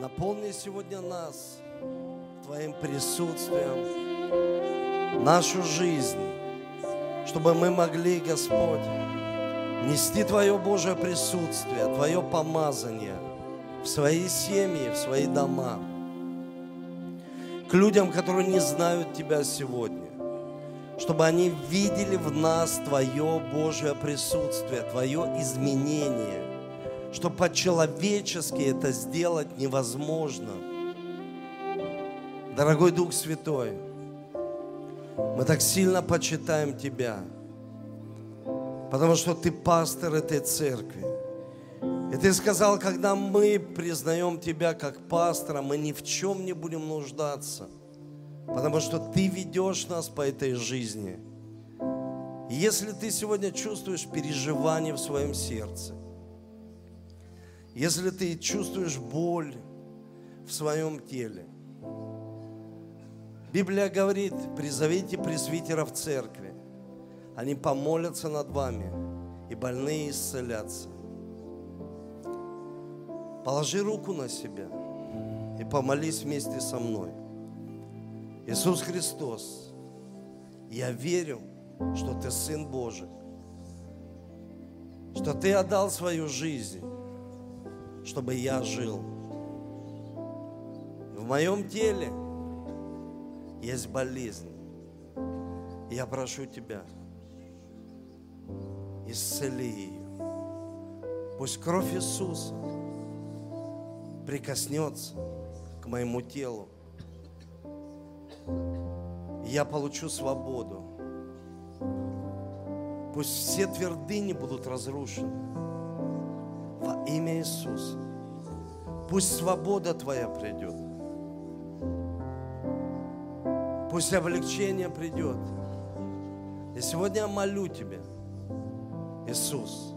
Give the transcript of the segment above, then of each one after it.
Наполни сегодня нас Твоим присутствием, нашу жизнь, чтобы мы могли, Господь, нести Твое Божье присутствие, Твое помазание в свои семьи, в свои дома, к людям, которые не знают Тебя сегодня, чтобы они видели в нас Твое Божье присутствие, Твое изменение, что по-человечески это сделать невозможно. Дорогой Дух Святой, мы так сильно почитаем Тебя, потому что Ты пастор этой церкви. И Ты сказал, когда мы признаем Тебя как пастора, мы ни в чем не будем нуждаться, потому что Ты ведешь нас по этой жизни. И если ты сегодня чувствуешь переживание в своем сердце, если ты чувствуешь боль в своем теле, Библия говорит, призовите пресвитеров церкви, они помолятся над вами, и больные исцелятся. Положи руку на себя и помолись вместе со мной. Иисус Христос, я верю, что Ты Сын Божий, что Ты отдал свою жизнь чтобы я жил. В моем теле есть болезнь. Я прошу Тебя, исцели ее. Пусть кровь Иисуса прикоснется к моему телу. Я получу свободу. Пусть все твердыни будут разрушены имя Иисуса. Пусть свобода Твоя придет. Пусть облегчение придет. И сегодня я молю Тебя, Иисус,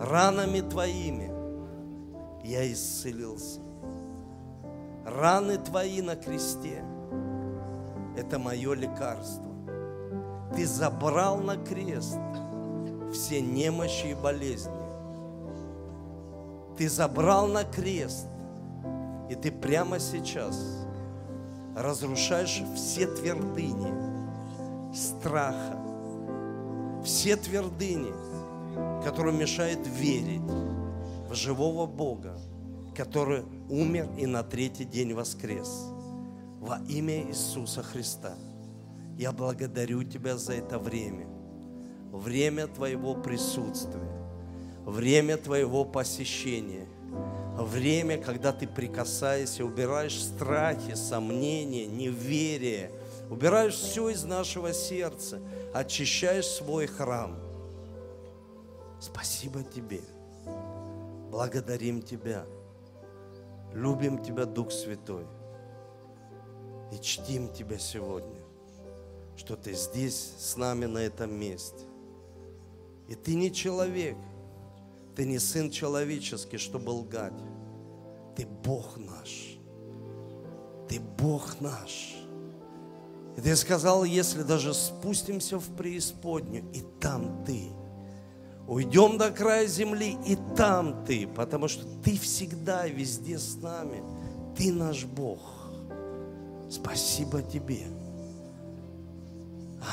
ранами Твоими я исцелился. Раны Твои на кресте – это мое лекарство. Ты забрал на крест все немощи и болезни. Ты забрал на крест, и ты прямо сейчас разрушаешь все твердыни страха, все твердыни, которые мешают верить в живого Бога, который умер и на третий день воскрес. Во имя Иисуса Христа. Я благодарю Тебя за это время, время Твоего присутствия время твоего посещения, время, когда ты прикасаешься, убираешь страхи, сомнения, неверие, убираешь все из нашего сердца, очищаешь свой храм. Спасибо тебе. Благодарим Тебя. Любим Тебя, Дух Святой. И чтим Тебя сегодня, что Ты здесь с нами на этом месте. И Ты не человек – ты не сын человеческий, чтобы лгать. Ты Бог наш. Ты Бог наш. И ты сказал, если даже спустимся в преисподнюю, и там ты. Уйдем до края земли, и там ты, потому что ты всегда везде с нами. Ты наш Бог. Спасибо тебе.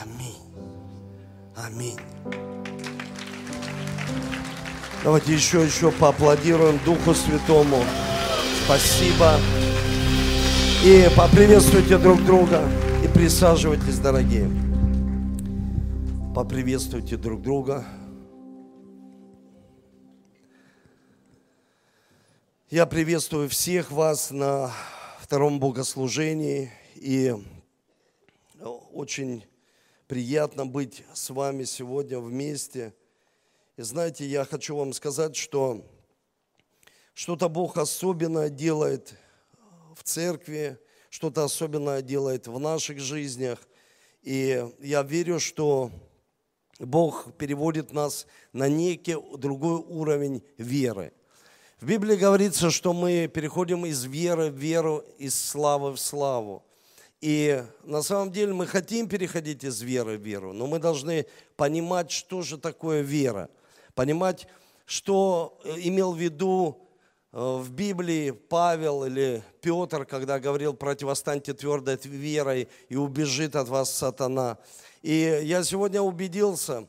Аминь. Аминь. Давайте еще, еще поаплодируем Духу Святому. Спасибо. И поприветствуйте друг друга. И присаживайтесь, дорогие. Поприветствуйте друг друга. Я приветствую всех вас на втором богослужении. И очень приятно быть с вами сегодня вместе – и знаете, я хочу вам сказать, что что-то Бог особенное делает в церкви, что-то особенное делает в наших жизнях. И я верю, что Бог переводит нас на некий другой уровень веры. В Библии говорится, что мы переходим из веры в веру, из славы в славу. И на самом деле мы хотим переходить из веры в веру, но мы должны понимать, что же такое вера – понимать, что э, имел в виду Э, в Библии Павел или Петр, когда говорил, противостаньте твердой верой и убежит от вас сатана. И я сегодня убедился,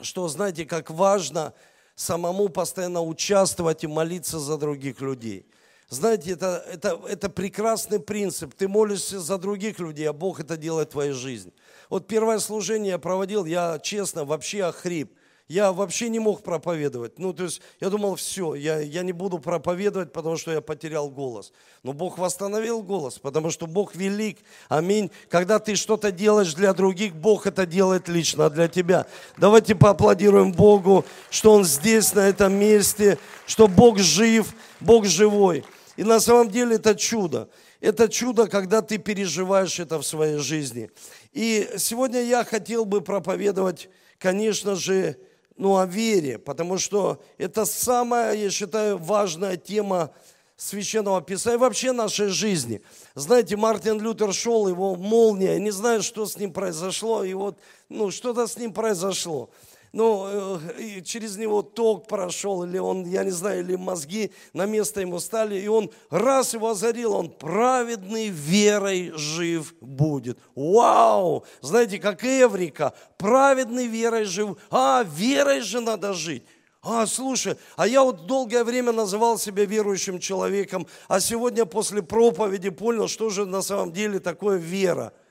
что знаете, как важно самому постоянно участвовать и молиться за других людей. Знаете, это, это, это прекрасный принцип. Ты молишься за других людей, а Бог это делает в твоей жизни. Вот первое служение я проводил, я честно вообще охрип я вообще не мог проповедовать. Ну, то есть я думал, все, я, я не буду проповедовать, потому что я потерял голос. Но Бог восстановил голос, потому что Бог велик. Аминь. Когда ты что-то делаешь для других, Бог это делает лично для тебя. Давайте поаплодируем Богу, что Он здесь, на этом месте, что Бог жив, Бог живой. И на самом деле это чудо. Это чудо, когда ты переживаешь это в своей жизни. И сегодня я хотел бы проповедовать, конечно же, ну, о вере, потому что это самая, я считаю, важная тема Священного Писания и вообще нашей жизни. Знаете, Мартин Лютер шел, его молния, не знаю, что с ним произошло, и вот, ну, что-то с ним произошло ну, э, через него ток прошел, или он, я не знаю, или мозги на место ему стали, и он раз его озарил, он праведный верой жив будет. Вау! Знаете, как Эврика, праведный верой жив. А, верой же надо жить. А, слушай, а я вот долгое время называл себя верующим человеком, а сегодня после проповеди понял, что же на самом деле такое вера –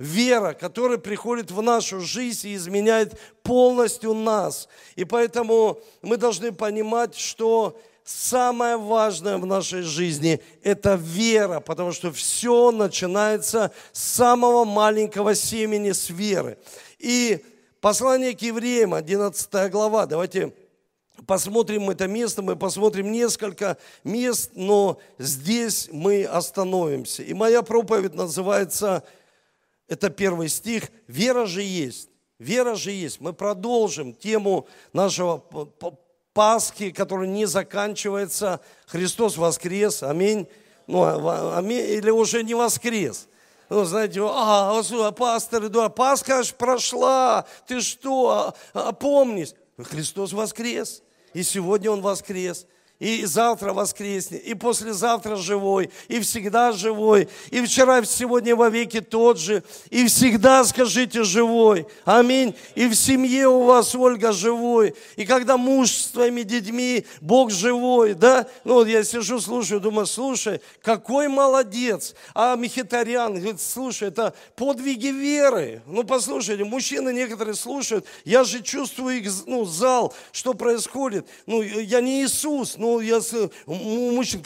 вера, которая приходит в нашу жизнь и изменяет полностью нас. И поэтому мы должны понимать, что самое важное в нашей жизни – это вера, потому что все начинается с самого маленького семени, с веры. И послание к евреям, 11 глава, давайте посмотрим это место, мы посмотрим несколько мест, но здесь мы остановимся. И моя проповедь называется это первый стих. Вера же есть. Вера же есть. Мы продолжим тему нашего Пасхи, которая не заканчивается. Христос воскрес. Аминь. Ну, а, аминь. Или уже не воскрес. Ну, знаете, а, а пастор Эдуард, Пасха аж прошла, ты что, а, опомнись. Христос воскрес, и сегодня Он воскрес и завтра воскреснет, и послезавтра живой, и всегда живой, и вчера, и сегодня, во веки тот же, и всегда скажите живой. Аминь. И в семье у вас Ольга живой, и когда муж с твоими детьми, Бог живой, да? Ну вот я сижу, слушаю, думаю, слушай, какой молодец. А Мехитарян говорит, слушай, это подвиги веры. Ну послушайте, мужчины некоторые слушают, я же чувствую их, ну, зал, что происходит. Ну, я не Иисус, ну, я у мужчин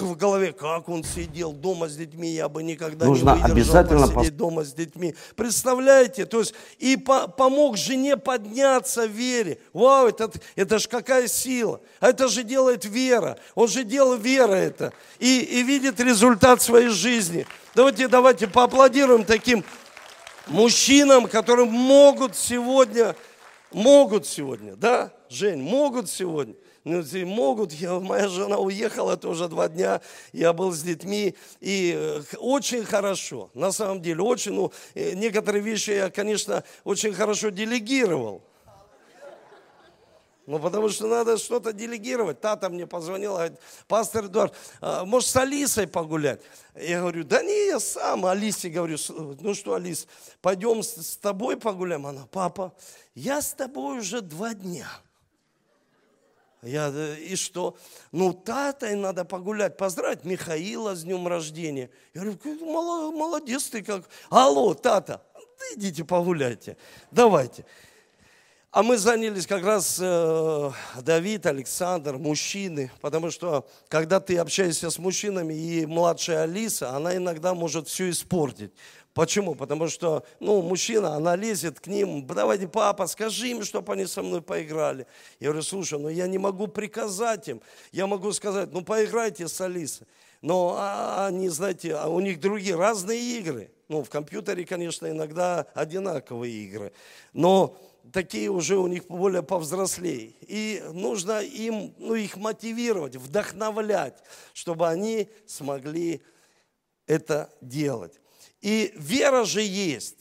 в голове, как он сидел дома с детьми, я бы никогда Нужно не выдержал обязательно посидеть пос... дома с детьми. Представляете, то есть и по помог жене подняться в вере. Вау, это, это же какая сила. А это же делает вера. Он же делал вера это. И, и видит результат своей жизни. Давайте, давайте поаплодируем таким мужчинам, которые могут сегодня, могут сегодня, да, Жень, могут сегодня ну, могут, я, моя жена уехала тоже два дня, я был с детьми, и э, очень хорошо, на самом деле, очень, ну, э, некоторые вещи я, конечно, очень хорошо делегировал. Ну, потому что надо что-то делегировать. Тата мне позвонила, говорит, пастор Эдуард, а, может, с Алисой погулять? Я говорю, да не, я сам. Алисе говорю, ну что, Алис, пойдем с тобой погуляем? Она, папа, я с тобой уже два дня. Я, и что? Ну, татой надо погулять, поздравить Михаила с днем рождения. Я говорю, молодец ты как. Алло, тата, идите погуляйте, давайте. А мы занялись как раз э, Давид, Александр, мужчины, потому что когда ты общаешься с мужчинами и младшая Алиса, она иногда может все испортить. Почему? Потому что, ну, мужчина, она лезет к ним, давайте, папа, скажи им, чтобы они со мной поиграли. Я говорю, слушай, ну я не могу приказать им. Я могу сказать, ну поиграйте с Алисой. Но а, они, знаете, а у них другие, разные игры. Ну, в компьютере, конечно, иногда одинаковые игры. Но такие уже у них более повзрослее. И нужно им, ну, их мотивировать, вдохновлять, чтобы они смогли это делать. И вера же есть.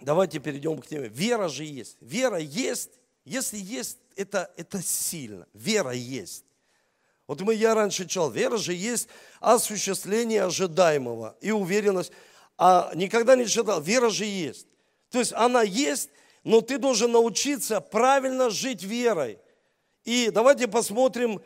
Давайте перейдем к теме. Вера же есть. Вера есть. Если есть, это, это сильно. Вера есть. Вот мы, я раньше читал, вера же есть осуществление ожидаемого и уверенность. А никогда не читал, вера же есть. То есть она есть, но ты должен научиться правильно жить верой. И давайте посмотрим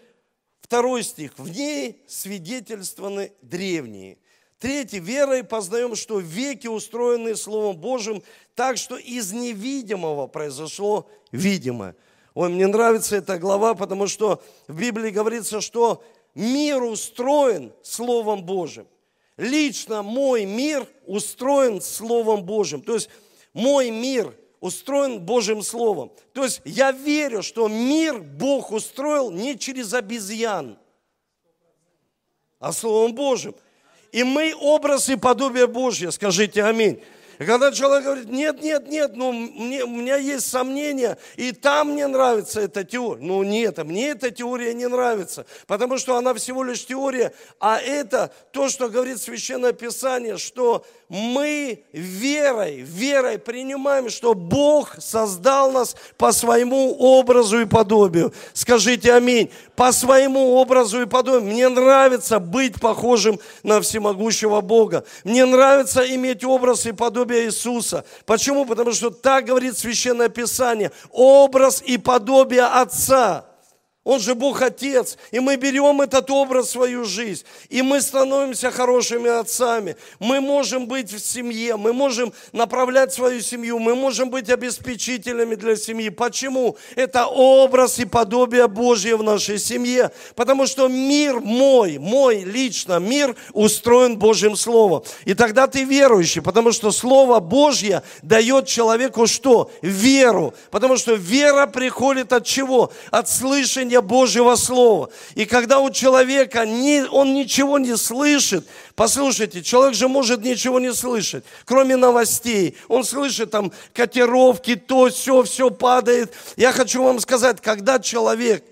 второй стих. В ней свидетельствованы древние. Третий. Верой познаем, что веки устроены Словом Божьим, так что из невидимого произошло видимое. Ой, мне нравится эта глава, потому что в Библии говорится, что мир устроен Словом Божьим. Лично мой мир устроен Словом Божьим. То есть мой мир устроен Божьим Словом. То есть я верю, что мир Бог устроил не через обезьян, а Словом Божьим. И мы образ и подобие Божье, скажите аминь. Когда человек говорит, нет, нет, нет, ну мне, у меня есть сомнения, и там мне нравится эта теория. Ну нет, мне эта теория не нравится, потому что она всего лишь теория, а это то, что говорит Священное Писание, что мы верой, верой принимаем, что Бог создал нас по своему образу и подобию. Скажите аминь. По своему образу и подобию. Мне нравится быть похожим на всемогущего Бога. Мне нравится иметь образ и подобие Иисуса. Почему? Потому что так говорит Священное Писание. Образ и подобие Отца. Он же Бог Отец. И мы берем этот образ в свою жизнь. И мы становимся хорошими отцами. Мы можем быть в семье. Мы можем направлять свою семью. Мы можем быть обеспечителями для семьи. Почему? Это образ и подобие Божье в нашей семье. Потому что мир мой, мой лично, мир устроен Божьим Словом. И тогда ты верующий. Потому что Слово Божье дает человеку что? Веру. Потому что вера приходит от чего? От слышания слышания Божьего Слова. И когда у человека не, он ничего не слышит, послушайте, человек же может ничего не слышать, кроме новостей. Он слышит там котировки, то, все, все падает. Я хочу вам сказать, когда человек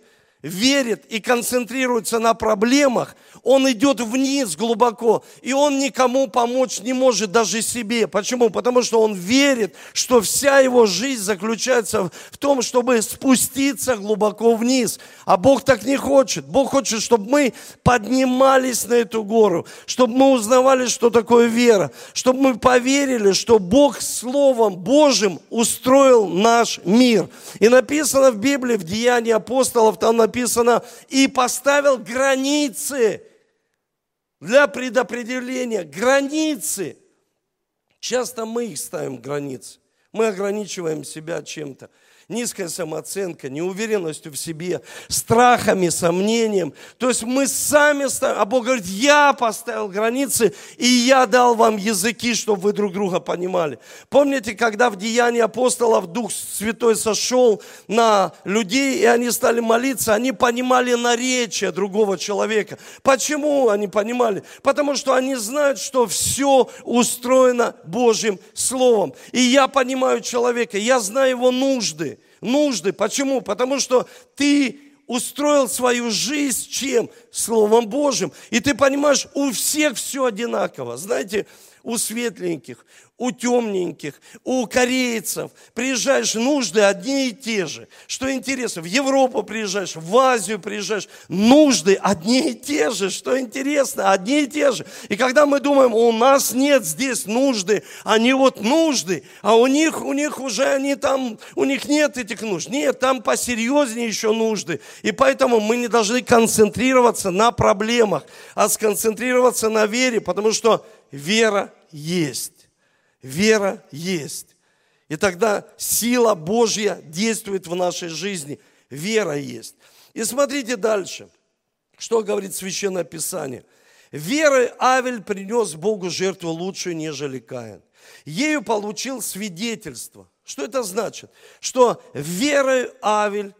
верит и концентрируется на проблемах, он идет вниз глубоко, и он никому помочь не может, даже себе. Почему? Потому что он верит, что вся его жизнь заключается в том, чтобы спуститься глубоко вниз. А Бог так не хочет. Бог хочет, чтобы мы поднимались на эту гору, чтобы мы узнавали, что такое вера, чтобы мы поверили, что Бог Словом Божьим устроил наш мир. И написано в Библии, в Деянии апостолов, там написано, и поставил границы для предопределения границы. Часто мы их ставим границы. Мы ограничиваем себя чем-то низкая самооценка, неуверенностью в себе, страхами, сомнением. То есть мы сами а Бог говорит, я поставил границы, и я дал вам языки, чтобы вы друг друга понимали. Помните, когда в Деянии апостолов Дух Святой сошел на людей, и они стали молиться, они понимали наречие другого человека. Почему они понимали? Потому что они знают, что все устроено Божьим Словом. И я понимаю человека, я знаю его нужды нужды. Почему? Потому что ты устроил свою жизнь чем? Словом Божьим. И ты понимаешь, у всех все одинаково. Знаете, у светленьких, у темненьких, у корейцев. Приезжаешь, нужды одни и те же. Что интересно, в Европу приезжаешь, в Азию приезжаешь, нужды одни и те же. Что интересно, одни и те же. И когда мы думаем, у нас нет здесь нужды, они вот нужды, а у них, у них уже они там, у них нет этих нужд. Нет, там посерьезнее еще нужды. И поэтому мы не должны концентрироваться на проблемах, а сконцентрироваться на вере, потому что вера есть вера есть. И тогда сила Божья действует в нашей жизни. Вера есть. И смотрите дальше, что говорит Священное Писание. Верой Авель принес Богу жертву лучшую, нежели Каин. Ею получил свидетельство. Что это значит? Что верой Авель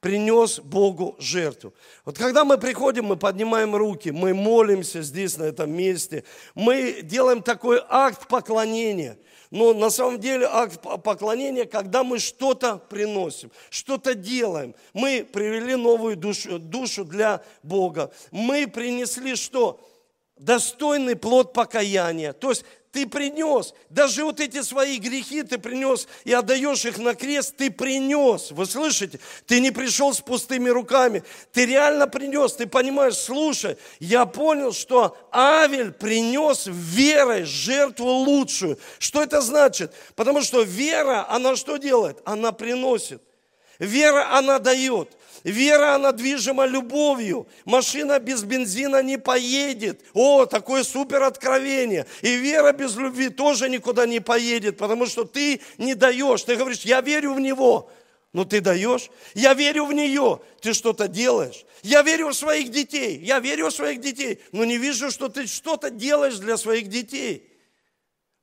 принес Богу жертву. Вот когда мы приходим, мы поднимаем руки, мы молимся здесь, на этом месте, мы делаем такой акт поклонения. Но на самом деле акт поклонения, когда мы что-то приносим, что-то делаем. Мы привели новую душу, душу для Бога. Мы принесли что? достойный плод покаяния. То есть ты принес, даже вот эти свои грехи ты принес и отдаешь их на крест, ты принес. Вы слышите? Ты не пришел с пустыми руками, ты реально принес, ты понимаешь, слушай, я понял, что Авель принес верой жертву лучшую. Что это значит? Потому что вера, она что делает? Она приносит. Вера, она дает. Вера, она движима любовью. Машина без бензина не поедет. О, такое супер откровение. И вера без любви тоже никуда не поедет, потому что ты не даешь. Ты говоришь, я верю в него. Но ты даешь. Я верю в нее. Ты что-то делаешь. Я верю в своих детей. Я верю в своих детей. Но не вижу, что ты что-то делаешь для своих детей.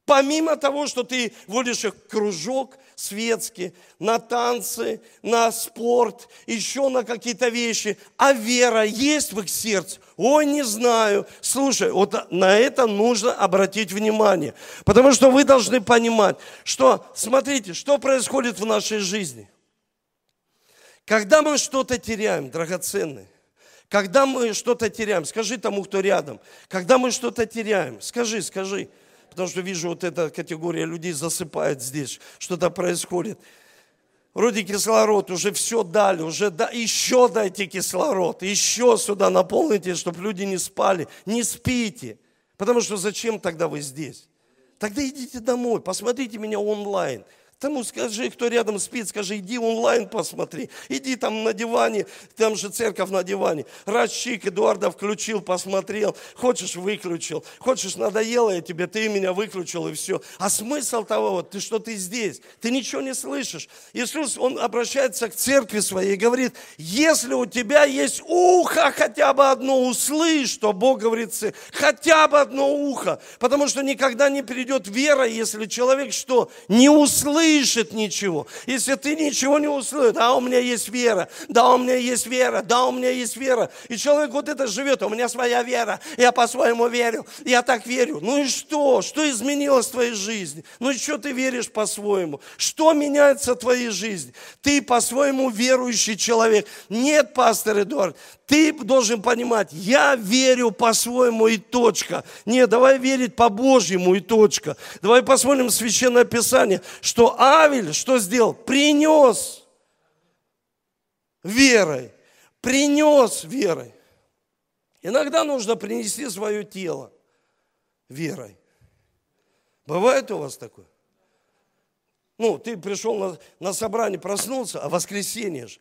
Помимо того, что ты водишь их в кружок светский, на танцы, на спорт, еще на какие-то вещи, а вера есть в их сердце? Ой, не знаю. Слушай, вот на это нужно обратить внимание. Потому что вы должны понимать, что, смотрите, что происходит в нашей жизни. Когда мы что-то теряем, драгоценное, когда мы что-то теряем, скажи тому, кто рядом, когда мы что-то теряем, скажи, скажи, потому что вижу, вот эта категория людей засыпает здесь, что-то происходит. Вроде кислород, уже все дали, уже да, еще дайте кислород, еще сюда наполните, чтобы люди не спали. Не спите, потому что зачем тогда вы здесь? Тогда идите домой, посмотрите меня онлайн. Тому скажи, кто рядом спит, скажи, иди онлайн посмотри. Иди там на диване, там же церковь на диване. Раз чик Эдуарда включил, посмотрел. Хочешь, выключил. Хочешь, надоело я тебе, ты меня выключил и все. А смысл того, вот, ты что ты здесь, ты ничего не слышишь. Иисус, Он обращается к церкви своей и говорит, если у тебя есть ухо хотя бы одно, услышь, что Бог говорит, хотя бы одно ухо. Потому что никогда не придет вера, если человек что, не услышит услышит ничего, если ты ничего не услышишь, да, у меня есть вера, да, у меня есть вера, да, у меня есть вера. И человек вот это живет, у меня своя вера, я по-своему верю, я так верю. Ну и что? Что изменилось в твоей жизни? Ну и что ты веришь по-своему? Что меняется в твоей жизни? Ты по-своему верующий человек. Нет, пастор Эдуард, ты должен понимать, я верю по-своему и точка. Нет, давай верить по-божьему и точка. Давай посмотрим Священное Писание, что Авель что сделал? Принес верой. Принес верой. Иногда нужно принести свое тело верой. Бывает у вас такое? Ну, ты пришел на, на собрание, проснулся, а воскресенье же.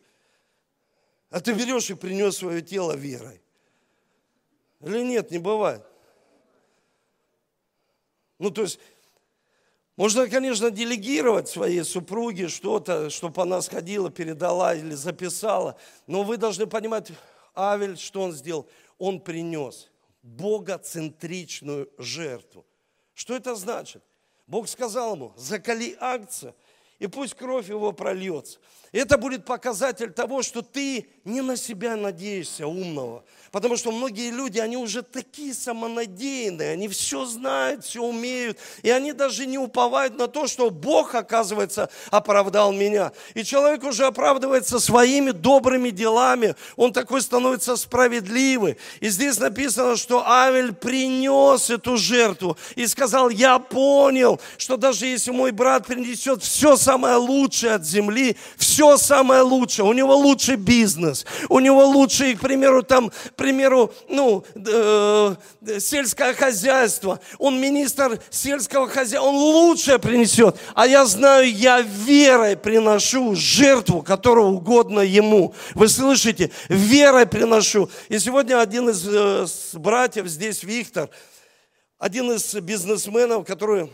А ты берешь и принес свое тело верой. Или нет, не бывает. Ну, то есть, можно, конечно, делегировать своей супруге что-то, чтобы она сходила, передала или записала. Но вы должны понимать, Авель, что он сделал? Он принес богоцентричную жертву. Что это значит? Бог сказал ему, закали акция, и пусть кровь его прольется. Это будет показатель того, что ты не на себя надеешься, умного. Потому что многие люди, они уже такие самонадеянные, они все знают, все умеют. И они даже не уповают на то, что Бог, оказывается, оправдал меня. И человек уже оправдывается своими добрыми делами. Он такой становится справедливый. И здесь написано, что Авель принес эту жертву и сказал, я понял, что даже если мой брат принесет все самое лучшее от земли, все самое лучшее. У него лучший бизнес, у него лучший, к примеру, там, к примеру, ну, э, сельское хозяйство. Он министр сельского хозяйства, он лучшее принесет. А я знаю, я верой приношу жертву, которая угодно ему. Вы слышите? Верой приношу. И сегодня один из э, братьев здесь, Виктор, один из бизнесменов, который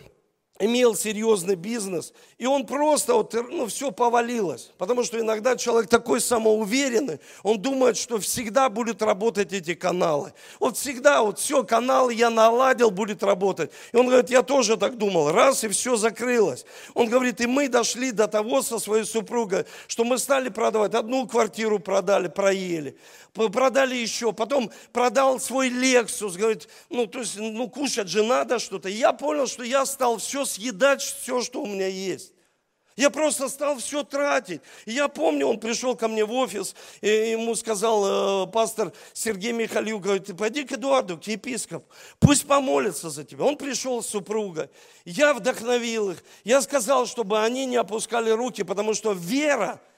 имел серьезный бизнес, и он просто, вот, ну, все повалилось. Потому что иногда человек такой самоуверенный, он думает, что всегда будут работать эти каналы. Вот всегда, вот все, каналы я наладил, будет работать. И он говорит, я тоже так думал, раз, и все закрылось. Он говорит, и мы дошли до того со своей супругой, что мы стали продавать, одну квартиру продали, проели, продали еще, потом продал свой Lexus, говорит, ну, то есть, ну, кушать же надо что-то. И я понял, что я стал все съедать, все, что у меня есть. Я просто стал все тратить. Я помню, он пришел ко мне в офис, и ему сказал э, пастор Сергей Михайлюк, говорит, пойди к Эдуарду, к епископу, пусть помолится за тебя. Он пришел с супругой. Я вдохновил их. Я сказал, чтобы они не опускали руки, потому что вера –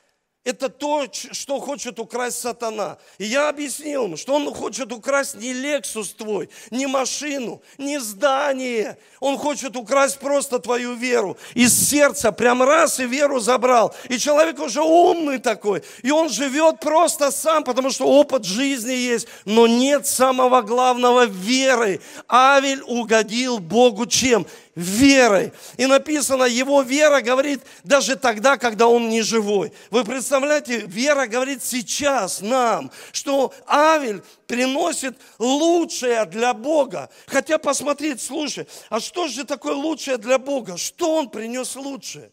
это то, что хочет украсть сатана. И я объяснил ему, что он хочет украсть не Лексус твой, не машину, не здание. Он хочет украсть просто твою веру. Из сердца прям раз и веру забрал. И человек уже умный такой. И он живет просто сам, потому что опыт жизни есть. Но нет самого главного веры. Авель угодил Богу чем? Верой. И написано, его вера говорит даже тогда, когда он не живой. Вы представляете, вера говорит сейчас нам, что Авель приносит лучшее для Бога. Хотя посмотреть, слушай, а что же такое лучшее для Бога? Что он принес лучшее?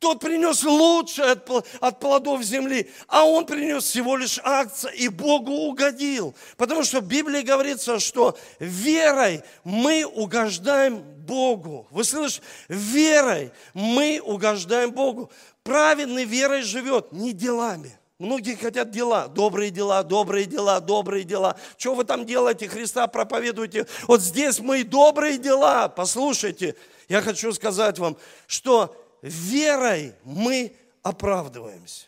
Тот принес лучшее от, от плодов земли, а он принес всего лишь акция и Богу угодил. Потому что в Библии говорится, что верой мы угождаем Богу. Вы слышите? Верой мы угождаем Богу. Праведный верой живет, не делами. Многие хотят дела, добрые дела, добрые дела, добрые дела. Что вы там делаете, Христа проповедуете? Вот здесь мы добрые дела. Послушайте, я хочу сказать вам, что верой мы оправдываемся.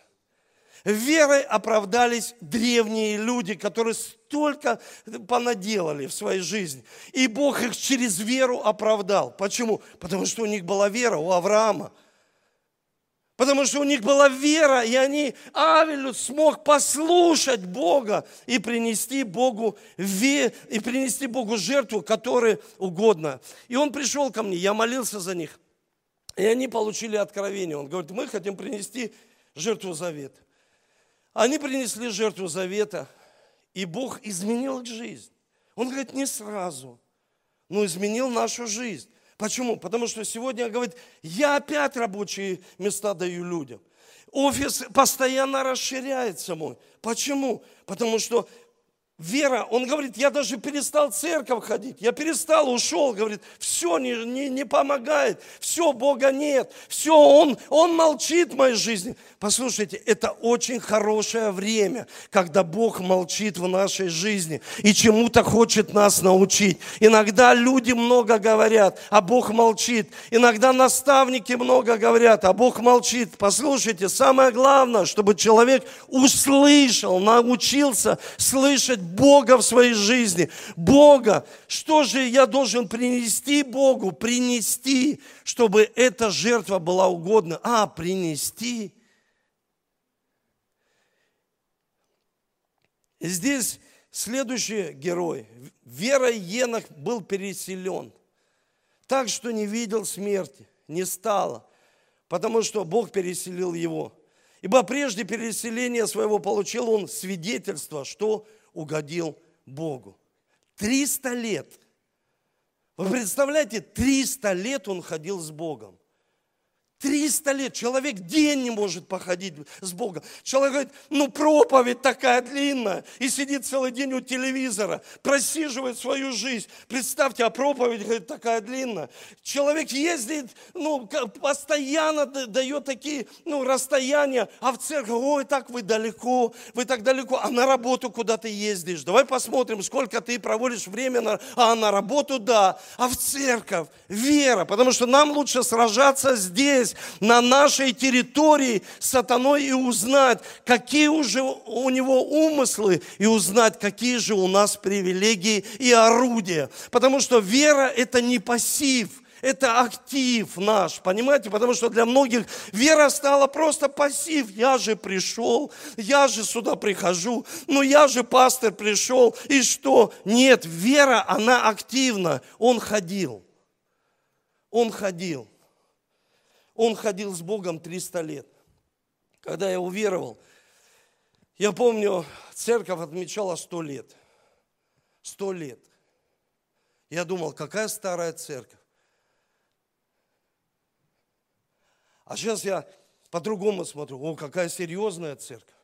Верой оправдались древние люди, которые столько понаделали в своей жизни. И Бог их через веру оправдал. Почему? Потому что у них была вера у Авраама. Потому что у них была вера, и они, Авель смог послушать Бога и принести Богу, и принести Богу жертву, которая угодно. И он пришел ко мне, я молился за них. И они получили откровение. Он говорит, мы хотим принести жертву завета. Они принесли жертву завета, и Бог изменил их жизнь. Он говорит, не сразу, но изменил нашу жизнь. Почему? Потому что сегодня, говорит, я опять рабочие места даю людям. Офис постоянно расширяется мой. Почему? Потому что вера, он говорит, я даже перестал в церковь ходить, я перестал, ушел, говорит, все не, не, не помогает, все, Бога нет, все, он, он молчит в моей жизни. Послушайте, это очень хорошее время, когда Бог молчит в нашей жизни и чему-то хочет нас научить. Иногда люди много говорят, а Бог молчит. Иногда наставники много говорят, а Бог молчит. Послушайте, самое главное, чтобы человек услышал, научился слышать Бога в своей жизни. Бога. Что же я должен принести Богу? Принести, чтобы эта жертва была угодна. А, принести. И здесь следующий герой. Верой Енах был переселен. Так что не видел смерти, не стало, потому что Бог переселил его. Ибо прежде переселения своего получил он свидетельство, что угодил Богу. Триста лет. Вы представляете, триста лет он ходил с Богом. 300 лет человек день не может походить с Богом. Человек говорит, ну проповедь такая длинная, и сидит целый день у телевизора, просиживает свою жизнь. Представьте, а проповедь говорит, такая длинная. Человек ездит, ну, постоянно дает такие, ну, расстояния, а в церковь, ой, так вы далеко, вы так далеко, а на работу куда ты ездишь? Давай посмотрим, сколько ты проводишь время, на, а на работу, да, а в церковь, вера, потому что нам лучше сражаться здесь, здесь, на нашей территории сатаной и узнать, какие уже у него умыслы, и узнать, какие же у нас привилегии и орудия. Потому что вера – это не пассив, это актив наш, понимаете? Потому что для многих вера стала просто пассив. Я же пришел, я же сюда прихожу, ну я же пастор пришел, и что? Нет, вера, она активна. Он ходил. Он ходил. Он ходил с Богом 300 лет. Когда я уверовал, я помню, церковь отмечала 100 лет. 100 лет. Я думал, какая старая церковь. А сейчас я по-другому смотрю. О, какая серьезная церковь.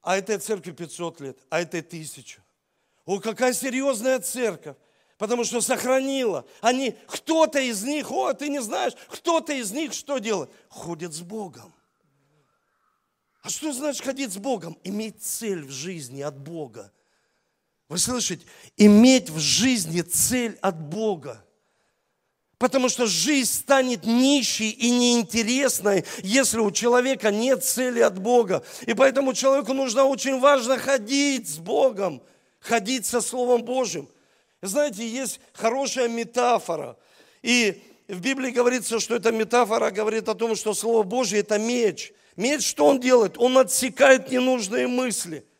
А этой церкви 500 лет, а этой тысячу. О, какая серьезная церковь. Потому что сохранила. Они, кто-то из них, о, ты не знаешь, кто-то из них что делает? Ходит с Богом. А что значит ходить с Богом? Иметь цель в жизни от Бога. Вы слышите? Иметь в жизни цель от Бога. Потому что жизнь станет нищей и неинтересной, если у человека нет цели от Бога. И поэтому человеку нужно очень важно ходить с Богом, ходить со Словом Божьим. Знаете, есть хорошая метафора. И в Библии говорится, что эта метафора говорит о том, что Слово Божье – это меч. Меч что он делает? Он отсекает ненужные мысли –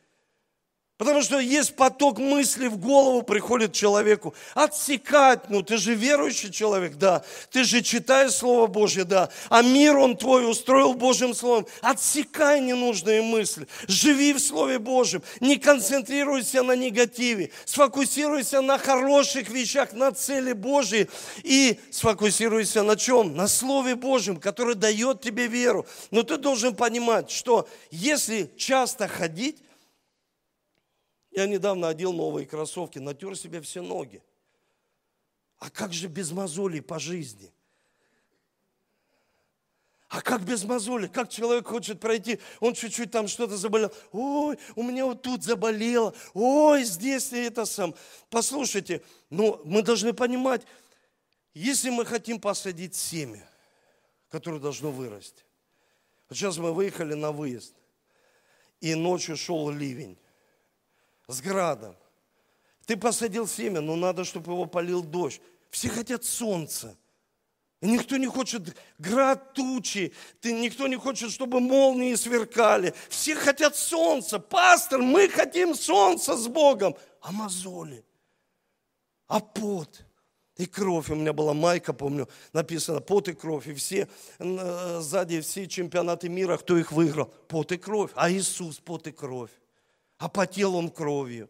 Потому что есть поток мыслей в голову приходит человеку. Отсекать, ну ты же верующий человек, да. Ты же читаешь Слово Божье, да. А мир он твой устроил Божьим Словом. Отсекай ненужные мысли. Живи в Слове Божьем. Не концентрируйся на негативе. Сфокусируйся на хороших вещах, на цели Божьей. И сфокусируйся на чем? На Слове Божьем, которое дает тебе веру. Но ты должен понимать, что если часто ходить, я недавно одел новые кроссовки, натер себе все ноги. А как же без мозолей по жизни? А как без мозоли? Как человек хочет пройти? Он чуть-чуть там что-то заболел. Ой, у меня вот тут заболело. Ой, здесь это сам. Послушайте, но мы должны понимать, если мы хотим посадить семя, которое должно вырасти. Вот сейчас мы выехали на выезд, и ночью шел ливень с градом. Ты посадил семя, но надо, чтобы его полил дождь. Все хотят солнца. Никто не хочет град тучи, ты, никто не хочет, чтобы молнии сверкали. Все хотят солнца. Пастор, мы хотим солнца с Богом. А мозоли, а пот и кровь. У меня была майка, помню, написано пот и кровь. И все э, сзади, все чемпионаты мира, кто их выиграл? Пот и кровь. А Иисус пот и кровь а потел он кровью.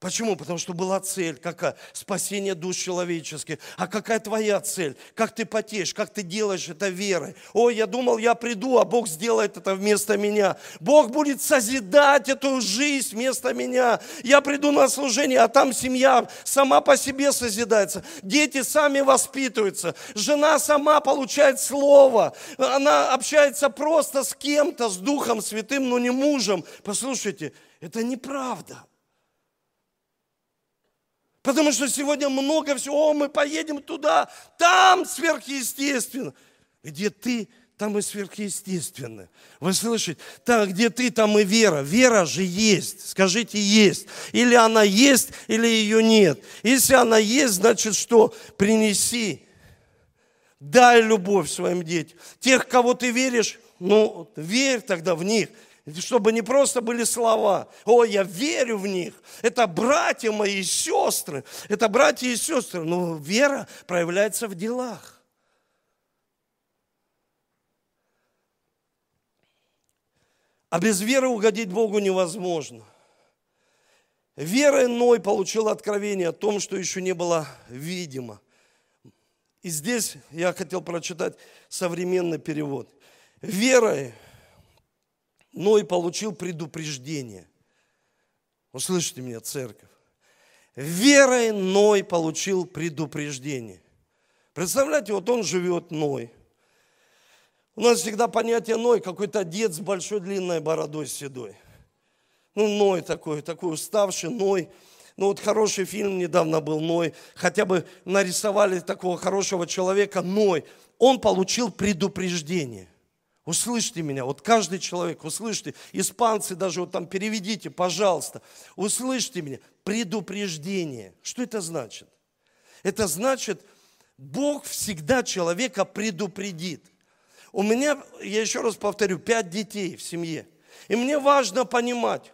Почему? Потому что была цель какая? Спасение душ человеческих. А какая твоя цель? Как ты потеешь? Как ты делаешь это верой? Ой, я думал, я приду, а Бог сделает это вместо меня. Бог будет созидать эту жизнь вместо меня. Я приду на служение, а там семья сама по себе созидается. Дети сами воспитываются. Жена сама получает слово. Она общается просто с кем-то, с Духом Святым, но не мужем. Послушайте, это неправда. Потому что сегодня много всего, о, мы поедем туда, там сверхъестественно. Где ты, там и сверхъестественно. Вы слышите? Там, где ты, там и вера. Вера же есть. Скажите, есть. Или она есть, или ее нет. Если она есть, значит что? Принеси. Дай любовь своим детям. Тех, кого ты веришь, ну, верь тогда в них – чтобы не просто были слова. О, я верю в них. Это братья мои и сестры. Это братья и сестры. Но вера проявляется в делах. А без веры угодить Богу невозможно. Верой Ной получил откровение о том, что еще не было видимо. И здесь я хотел прочитать современный перевод. Верой но и получил предупреждение. Услышите меня, церковь. Верой Ной получил предупреждение. Представляете, вот он живет Ной. У нас всегда понятие Ной, какой-то дед с большой длинной бородой седой. Ну, Ной такой, такой уставший Ной. Ну, вот хороший фильм недавно был Ной. Хотя бы нарисовали такого хорошего человека Ной. Он получил предупреждение. Услышьте меня, вот каждый человек, услышьте, испанцы даже вот там переведите, пожалуйста, услышьте меня, предупреждение. Что это значит? Это значит, Бог всегда человека предупредит. У меня, я еще раз повторю, пять детей в семье. И мне важно понимать,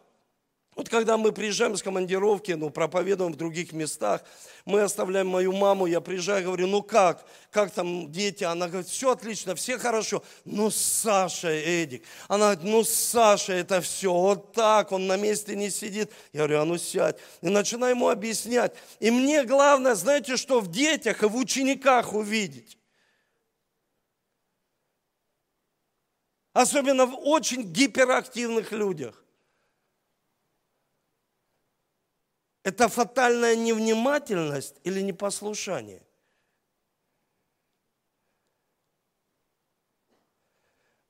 вот когда мы приезжаем с командировки, ну, проповедуем в других местах, мы оставляем мою маму, я приезжаю, говорю, ну как, как там дети? Она говорит, все отлично, все хорошо. Ну, Саша, Эдик. Она говорит, ну, Саша, это все, вот так, он на месте не сидит. Я говорю, а ну сядь. И начинаю ему объяснять. И мне главное, знаете, что в детях и в учениках увидеть. Особенно в очень гиперактивных людях. Это фатальная невнимательность или непослушание?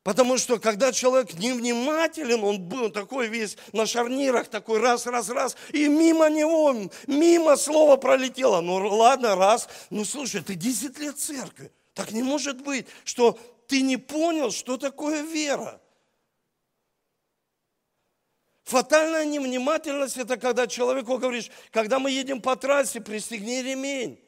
Потому что когда человек невнимателен, он был такой весь на шарнирах, такой раз, раз, раз, и мимо него, мимо слова пролетело. Ну ладно, раз. Ну слушай, ты 10 лет церкви. Так не может быть, что ты не понял, что такое вера. Фатальная невнимательность – это когда человеку говоришь, когда мы едем по трассе, пристегни ремень.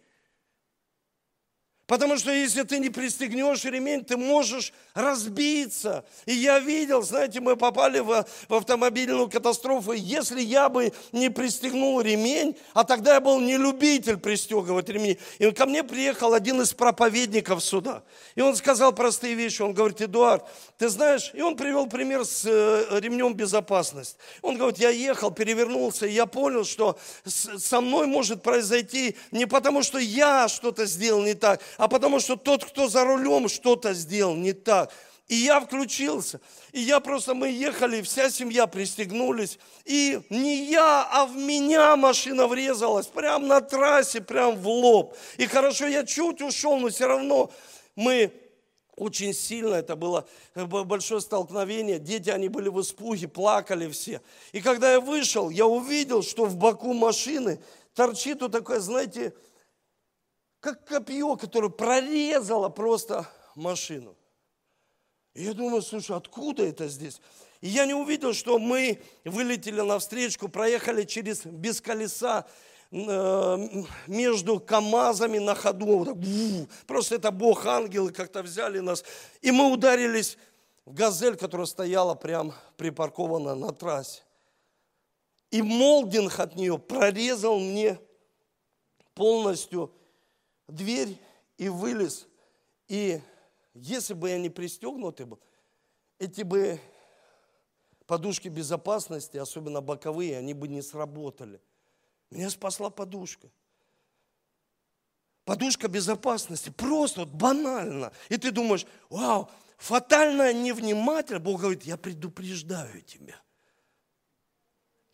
Потому что если ты не пристегнешь ремень, ты можешь разбиться. И я видел, знаете, мы попали в, в автомобильную катастрофу. Если я бы не пристегнул ремень, а тогда я был не любитель пристегивать ремни, и ко мне приехал один из проповедников суда. И он сказал простые вещи. Он говорит, Эдуард, ты знаешь, и он привел пример с э, ремнем безопасности. Он говорит, я ехал, перевернулся, и я понял, что со мной может произойти не потому, что я что-то сделал не так, а потому что тот, кто за рулем, что-то сделал не так. И я включился. И я просто, мы ехали, вся семья пристегнулись. И не я, а в меня машина врезалась. Прямо на трассе, прям в лоб. И хорошо, я чуть ушел, но все равно мы очень сильно, это было большое столкновение. Дети, они были в испуге, плакали все. И когда я вышел, я увидел, что в боку машины торчит вот такое, знаете, как копье, которое прорезало просто машину. И я думаю, слушай, откуда это здесь? И я не увидел, что мы вылетели на встречку, проехали через без колеса э, между КАМАЗами на ходу. Вот так, просто это Бог, ангелы как-то взяли нас. И мы ударились в газель, которая стояла прям припаркована на трассе. И молдинг от нее прорезал мне полностью дверь и вылез. И если бы я не пристегнутый был, эти бы подушки безопасности, особенно боковые, они бы не сработали. Меня спасла подушка. Подушка безопасности, просто вот банально. И ты думаешь, вау, фатальная невнимательность. Бог говорит, я предупреждаю тебя.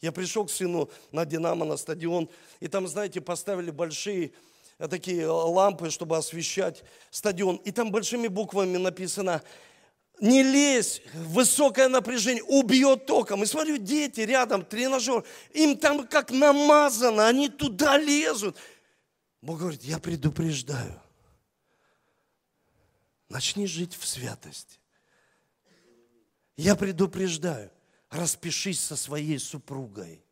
Я пришел к сыну на Динамо, на стадион, и там, знаете, поставили большие такие лампы, чтобы освещать стадион. И там большими буквами написано, не лезь, высокое напряжение, убьет током. И смотрю, дети рядом, тренажер, им там как намазано, они туда лезут. Бог говорит, я предупреждаю. Начни жить в святости. Я предупреждаю, распишись со своей супругой.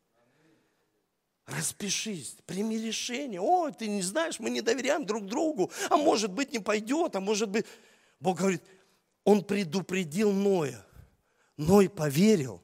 Распишись, прими решение. О, ты не знаешь, мы не доверяем друг другу. А может быть не пойдет, а может быть... Бог говорит, он предупредил Ноя. Ной поверил,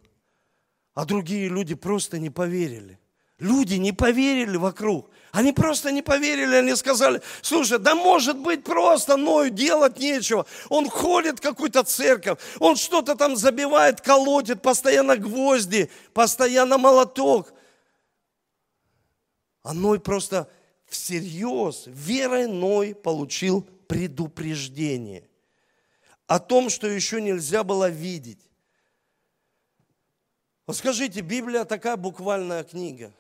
а другие люди просто не поверили. Люди не поверили вокруг. Они просто не поверили, они сказали, слушай, да может быть просто Ною делать нечего. Он ходит в какую-то церковь, он что-то там забивает, колотит, постоянно гвозди, постоянно молоток. А Ной просто всерьез, верой Ной получил предупреждение о том, что еще нельзя было видеть. Вот скажите, Библия такая буквальная книга.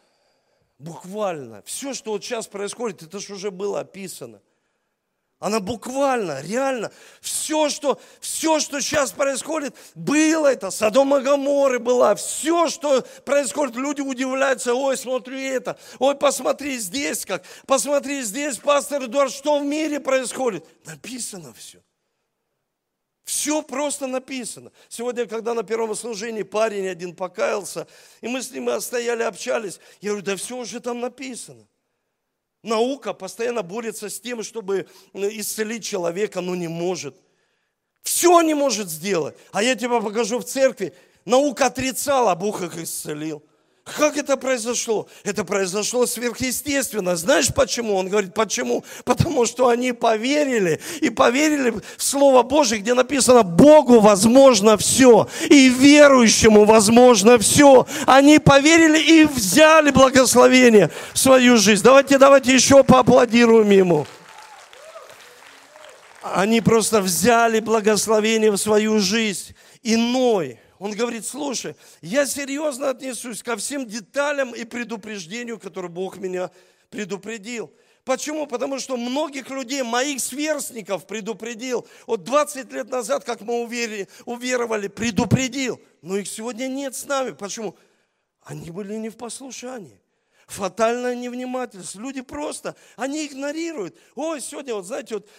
Буквально. Все, что вот сейчас происходит, это же уже было описано. Она буквально, реально, все что, все, что сейчас происходит, было это, Содома Гаморы была, все, что происходит, люди удивляются, ой, смотрю это, ой, посмотри здесь как, посмотри здесь, пастор Эдуард, что в мире происходит. Написано все. Все просто написано. Сегодня, когда на первом служении парень один покаялся, и мы с ним стояли, общались, я говорю, да все уже там написано. Наука постоянно борется с тем, чтобы э, исцелить человека, но не может. Все не может сделать. А я тебе покажу в церкви. Наука отрицала, а Бог их исцелил. Как это произошло? Это произошло сверхъестественно. Знаешь почему? Он говорит, почему? Потому что они поверили и поверили в Слово Божье, где написано, Богу возможно все, и верующему возможно все. Они поверили и взяли благословение в свою жизнь. Давайте, давайте еще поаплодируем ему. Они просто взяли благословение в свою жизнь. Иной, Он говорит, слушай, я серьезно отнесусь ко всем деталям и предупреждению, которые Бог меня предупредил. Почему? Потому что многих людей, моих сверстников предупредил. Вот 20 лет назад, как мы уверили, уверовали, предупредил. Но их сегодня нет с нами. Почему? Они были не в послушании. Фатальная невнимательность. Люди просто, они игнорируют. Ой, сегодня, вот знаете, вот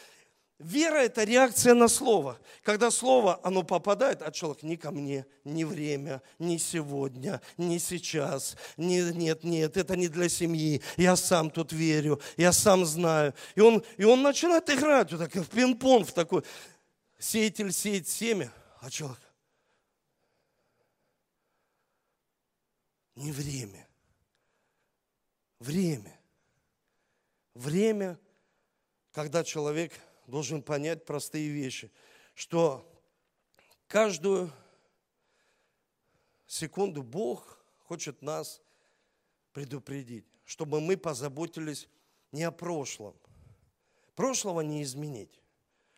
Вера – это реакция на слово. Когда слово, оно попадает, а человек не ко мне, не время, не сегодня, не сейчас, не, нет, нет, это не для семьи, я сам тут верю, я сам знаю. И он, и он начинает играть вот так, в пинг-понг, в такой. Сеятель сеет семя, а человек не время. Время. Время, когда человек – должен понять простые вещи, что каждую секунду Бог хочет нас предупредить, чтобы мы позаботились не о прошлом. Прошлого не изменить.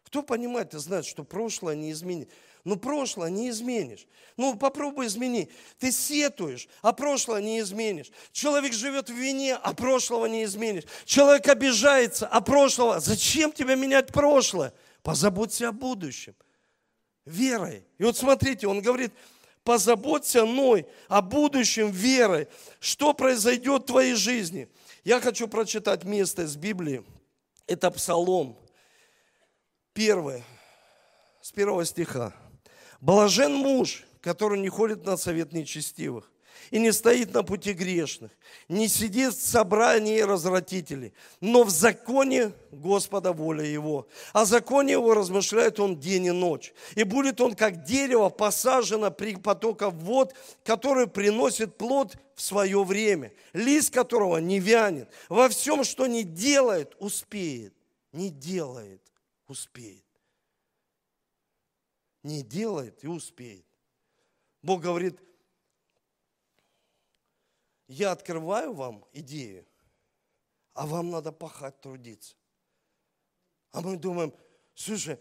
Кто понимает и знает, что прошлое не изменить? Ну, прошлое не изменишь. Ну, попробуй измени. Ты сетуешь, а прошлое не изменишь. Человек живет в вине, а прошлого не изменишь. Человек обижается, а прошлого... Зачем тебе менять прошлое? Позаботься о будущем. Верой. И вот смотрите, он говорит, позаботься мной о будущем верой. Что произойдет в твоей жизни? Я хочу прочитать место из Библии. Это Псалом. Первое, с первого стиха. Блажен муж, который не ходит на совет нечестивых и не стоит на пути грешных, не сидит в собрании развратителей, но в законе Господа воля его. О законе его размышляет он день и ночь. И будет он, как дерево, посажено при потоках вод, который приносит плод в свое время, лист которого не вянет. Во всем, что не делает, успеет. Не делает, успеет не делает и успеет. Бог говорит, я открываю вам идею, а вам надо пахать, трудиться. А мы думаем, слушай,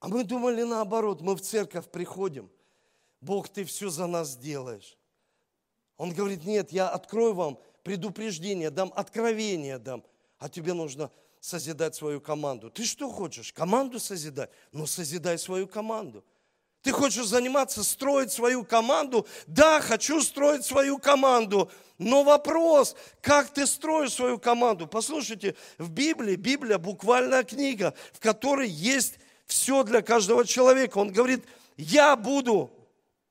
а мы думали наоборот, мы в церковь приходим, Бог, ты все за нас делаешь. Он говорит, нет, я открою вам предупреждение, дам откровение дам, а тебе нужно созидать свою команду. Ты что хочешь? Команду созидать? Ну, созидай свою команду. Ты хочешь заниматься, строить свою команду? Да, хочу строить свою команду. Но вопрос, как ты строишь свою команду? Послушайте, в Библии, Библия буквальная книга, в которой есть все для каждого человека. Он говорит, я буду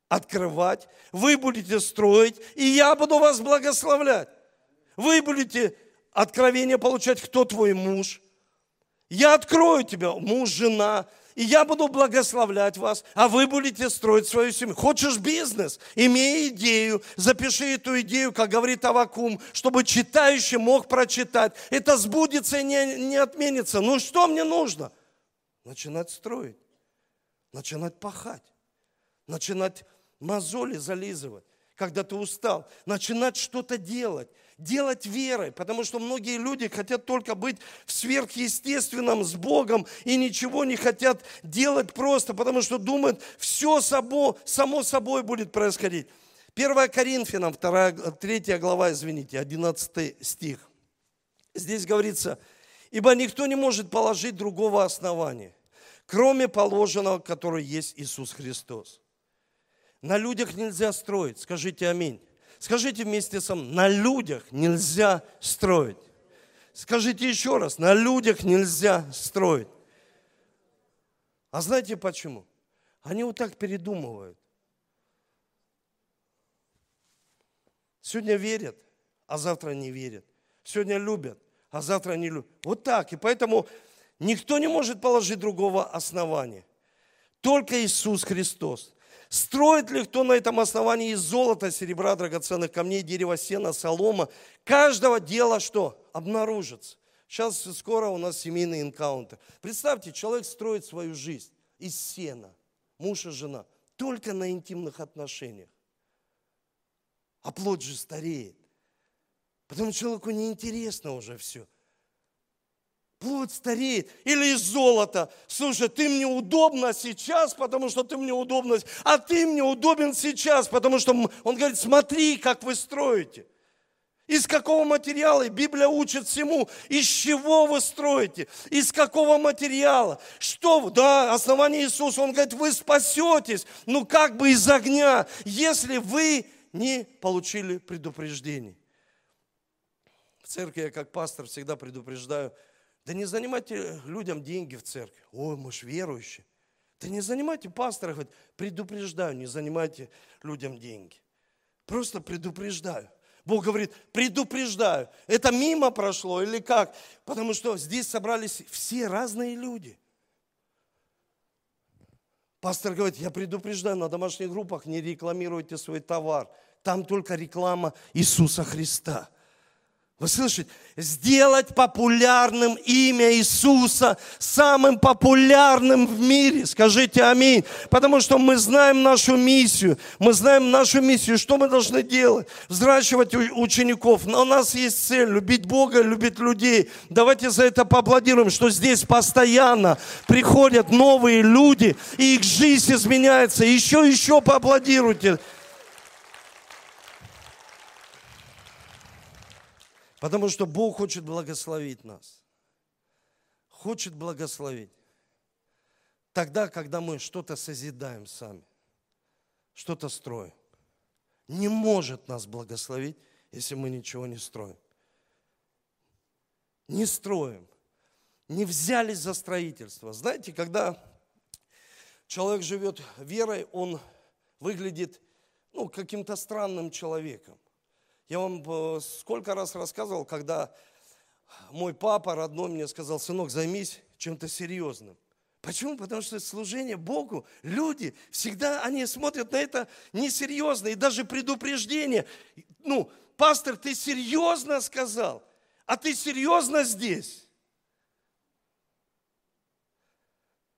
открывать, вы будете строить, и я буду вас благословлять. Вы будете откровение получать, кто твой муж. Я открою тебя, муж, жена, и я буду благословлять вас, а вы будете строить свою семью. Хочешь бизнес? Имей идею, запиши эту идею, как говорит Авакум, чтобы читающий мог прочитать. Это сбудется и не, не отменится. Ну что мне нужно? Начинать строить, начинать пахать, начинать мозоли зализывать, когда ты устал, начинать что-то делать делать верой, потому что многие люди хотят только быть в сверхъестественном с Богом и ничего не хотят делать просто, потому что думают, все само, само собой будет происходить. 1 Коринфянам, 2, 3 глава, извините, 11 стих. Здесь говорится, ибо никто не может положить другого основания, кроме положенного, которое есть Иисус Христос. На людях нельзя строить, скажите аминь. Скажите вместе со мной, на людях нельзя строить. Скажите еще раз, на людях нельзя строить. А знаете почему? Они вот так передумывают. Сегодня верят, а завтра не верят. Сегодня любят, а завтра не любят. Вот так. И поэтому никто не может положить другого основания. Только Иисус Христос. Строит ли кто на этом основании из золота, серебра, драгоценных камней, дерева, сена, солома? Каждого дела что? Обнаружится. Сейчас скоро у нас семейный энкаунтер. Представьте, человек строит свою жизнь из сена, муж и жена, только на интимных отношениях. А плод же стареет. Потому человеку неинтересно уже все. Плоть стареет. Или из золота. Слушай, ты мне удобно сейчас, потому что ты мне удобно, а ты мне удобен сейчас, потому что он говорит, смотри, как вы строите. Из какого материала? Библия учит всему. Из чего вы строите? Из какого материала? Что? Да, основание Иисуса. Он говорит, вы спасетесь. Ну как бы из огня, если вы не получили предупреждение. В церкви я как пастор всегда предупреждаю, да не занимайте людям деньги в церкви. Ой, мы ж верующие. Да не занимайте пастора, хоть предупреждаю, не занимайте людям деньги. Просто предупреждаю. Бог говорит, предупреждаю. Это мимо прошло или как? Потому что здесь собрались все разные люди. Пастор говорит, я предупреждаю, на домашних группах не рекламируйте свой товар. Там только реклама Иисуса Христа – вы слышите? Сделать популярным имя Иисуса, самым популярным в мире. Скажите аминь. Потому что мы знаем нашу миссию. Мы знаем нашу миссию. Что мы должны делать? Взращивать учеников. Но у нас есть цель. Любить Бога, любить людей. Давайте за это поаплодируем, что здесь постоянно приходят новые люди, и их жизнь изменяется. Еще, еще поаплодируйте. Потому что Бог хочет благословить нас. Хочет благословить. Тогда, когда мы что-то созидаем сами, что-то строим. Не может нас благословить, если мы ничего не строим. Не строим. Не взялись за строительство. Знаете, когда человек живет верой, он выглядит ну, каким-то странным человеком. Я вам э, сколько раз рассказывал, когда мой папа родной мне сказал, сынок, займись чем-то серьезным. Почему? Потому что служение Богу, люди всегда, они смотрят на это несерьезно. И даже предупреждение, ну, пастор, ты серьезно сказал, а ты серьезно здесь?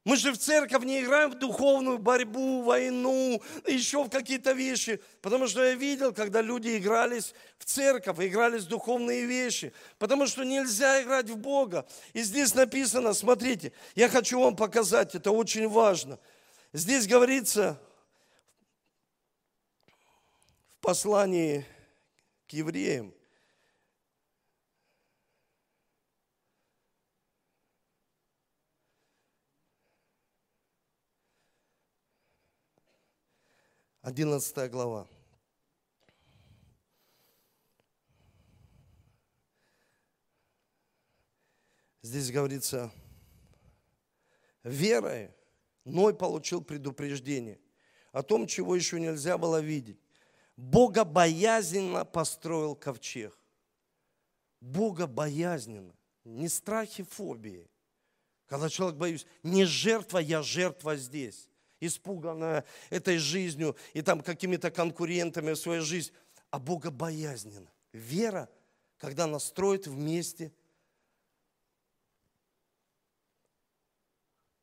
Мы же в церковь не играем в духовную борьбу, войну, еще в какие-то вещи. Потому что я видел, когда люди игрались в церковь, игрались в духовные вещи. Потому что нельзя играть в Бога. И здесь написано, смотрите, я хочу вам показать, это очень важно. Здесь говорится в послании к евреям, 11 глава. Здесь говорится, верой Ной получил предупреждение о том, чего еще нельзя было видеть. Богобоязненно построил ковчег. Богобоязненно. Не страхи, фобии. Когда человек боюсь, не жертва, я жертва здесь испуганная этой жизнью и там какими-то конкурентами в своей жизни, а богобоязненно. Вера, когда настроит вместе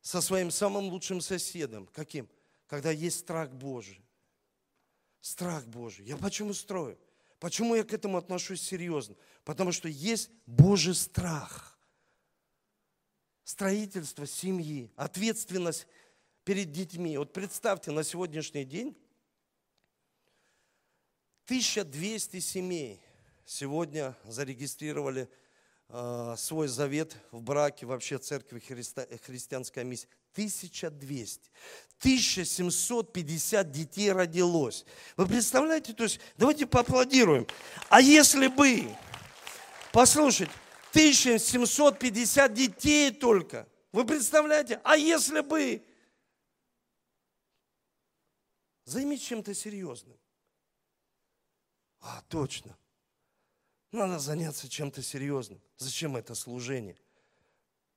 со своим самым лучшим соседом. Каким? Когда есть страх Божий. Страх Божий. Я почему строю? Почему я к этому отношусь серьезно? Потому что есть Божий страх. Строительство семьи, ответственность перед детьми. Вот представьте, на сегодняшний день 1200 семей сегодня зарегистрировали э, свой завет в браке вообще церкви христи, христианская миссия. 1200. 1750 детей родилось. Вы представляете? То есть, давайте поаплодируем. А если бы, послушайте, 1750 детей только. Вы представляете? А если бы Займись чем-то серьезным. А, точно. Надо заняться чем-то серьезным. Зачем это служение?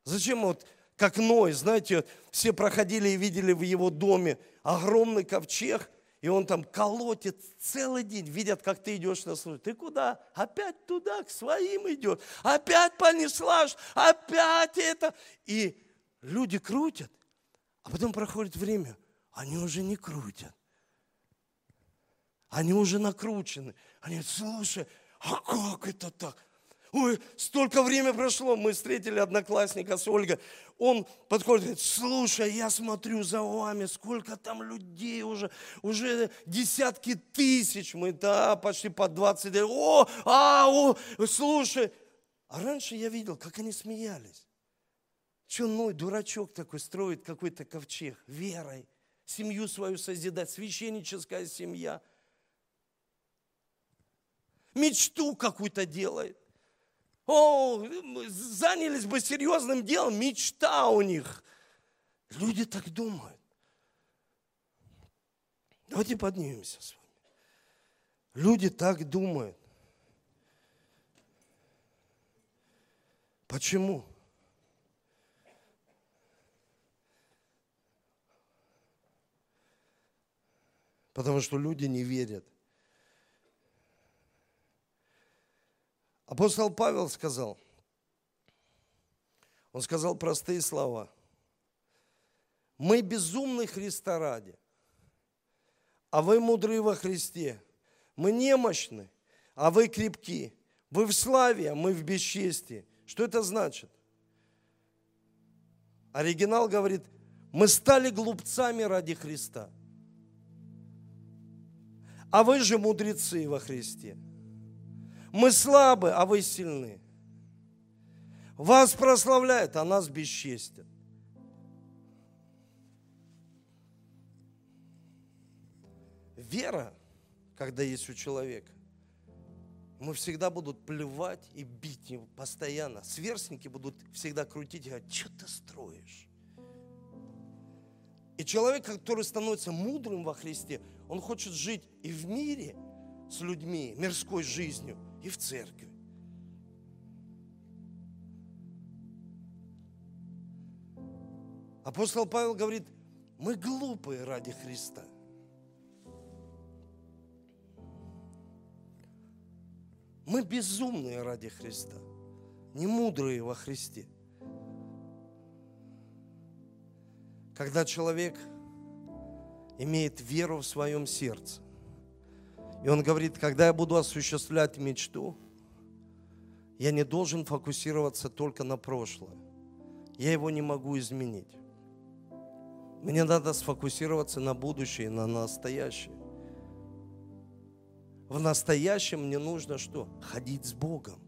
Зачем вот, как Ной, знаете, все проходили и видели в его доме огромный ковчег, и он там колотит целый день, видят, как ты идешь на службу. Ты куда? Опять туда, к своим идет. Опять понеслась, опять это. И люди крутят, а потом проходит время, они уже не крутят. Они уже накручены. Они говорят, слушай, а как это так? Ой, столько времени прошло, мы встретили одноклассника с Ольгой. Он подходит говорит, слушай, я смотрю за вами, сколько там людей уже, уже десятки тысяч. Мы, да, почти по 20. О, а, о, слушай. А раньше я видел, как они смеялись. Че Ной, дурачок такой, строит какой-то ковчег верой, семью свою созидать, священническая семья. Мечту какую-то делает. О, занялись бы серьезным делом, мечта у них. Люди так думают. Давайте поднимемся с вами. Люди так думают. Почему? Потому что люди не верят. Апостол Павел сказал, он сказал простые слова. Мы безумны Христа ради, а вы мудры во Христе. Мы немощны, а вы крепки. Вы в славе, а мы в бесчестии. Что это значит? Оригинал говорит, мы стали глупцами ради Христа. А вы же мудрецы во Христе. Мы слабы, а вы сильны. Вас прославляют, а нас бесчестят. Вера, когда есть у человека, мы всегда будут плевать и бить его постоянно. Сверстники будут всегда крутить и говорить, что ты строишь? И человек, который становится мудрым во Христе, он хочет жить и в мире с людьми, мирской жизнью – и в церкви. Апостол Павел говорит, мы глупые ради Христа. Мы безумные ради Христа, не мудрые во Христе. Когда человек имеет веру в своем сердце, и он говорит, когда я буду осуществлять мечту, я не должен фокусироваться только на прошлое. Я его не могу изменить. Мне надо сфокусироваться на будущее, на настоящее. В настоящем мне нужно что? Ходить с Богом,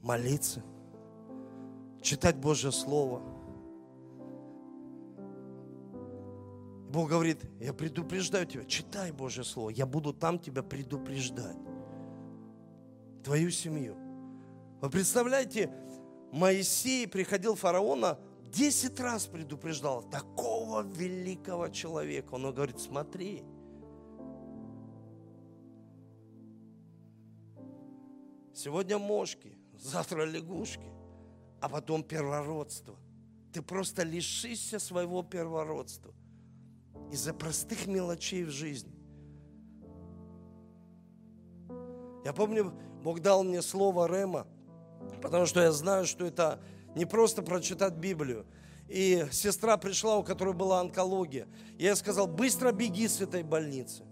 молиться, читать Божье Слово – Бог говорит, я предупреждаю тебя, читай Божье Слово, я буду там тебя предупреждать. Твою семью. Вы представляете, Моисей приходил фараона, 10 раз предупреждал такого великого человека. Он говорит, смотри, сегодня мошки, завтра лягушки, а потом первородство. Ты просто лишишься своего первородства из-за простых мелочей в жизни. Я помню, Бог дал мне слово Рема, потому что я знаю, что это не просто прочитать Библию. И сестра пришла, у которой была онкология. Я ей сказал, быстро беги с этой больницы.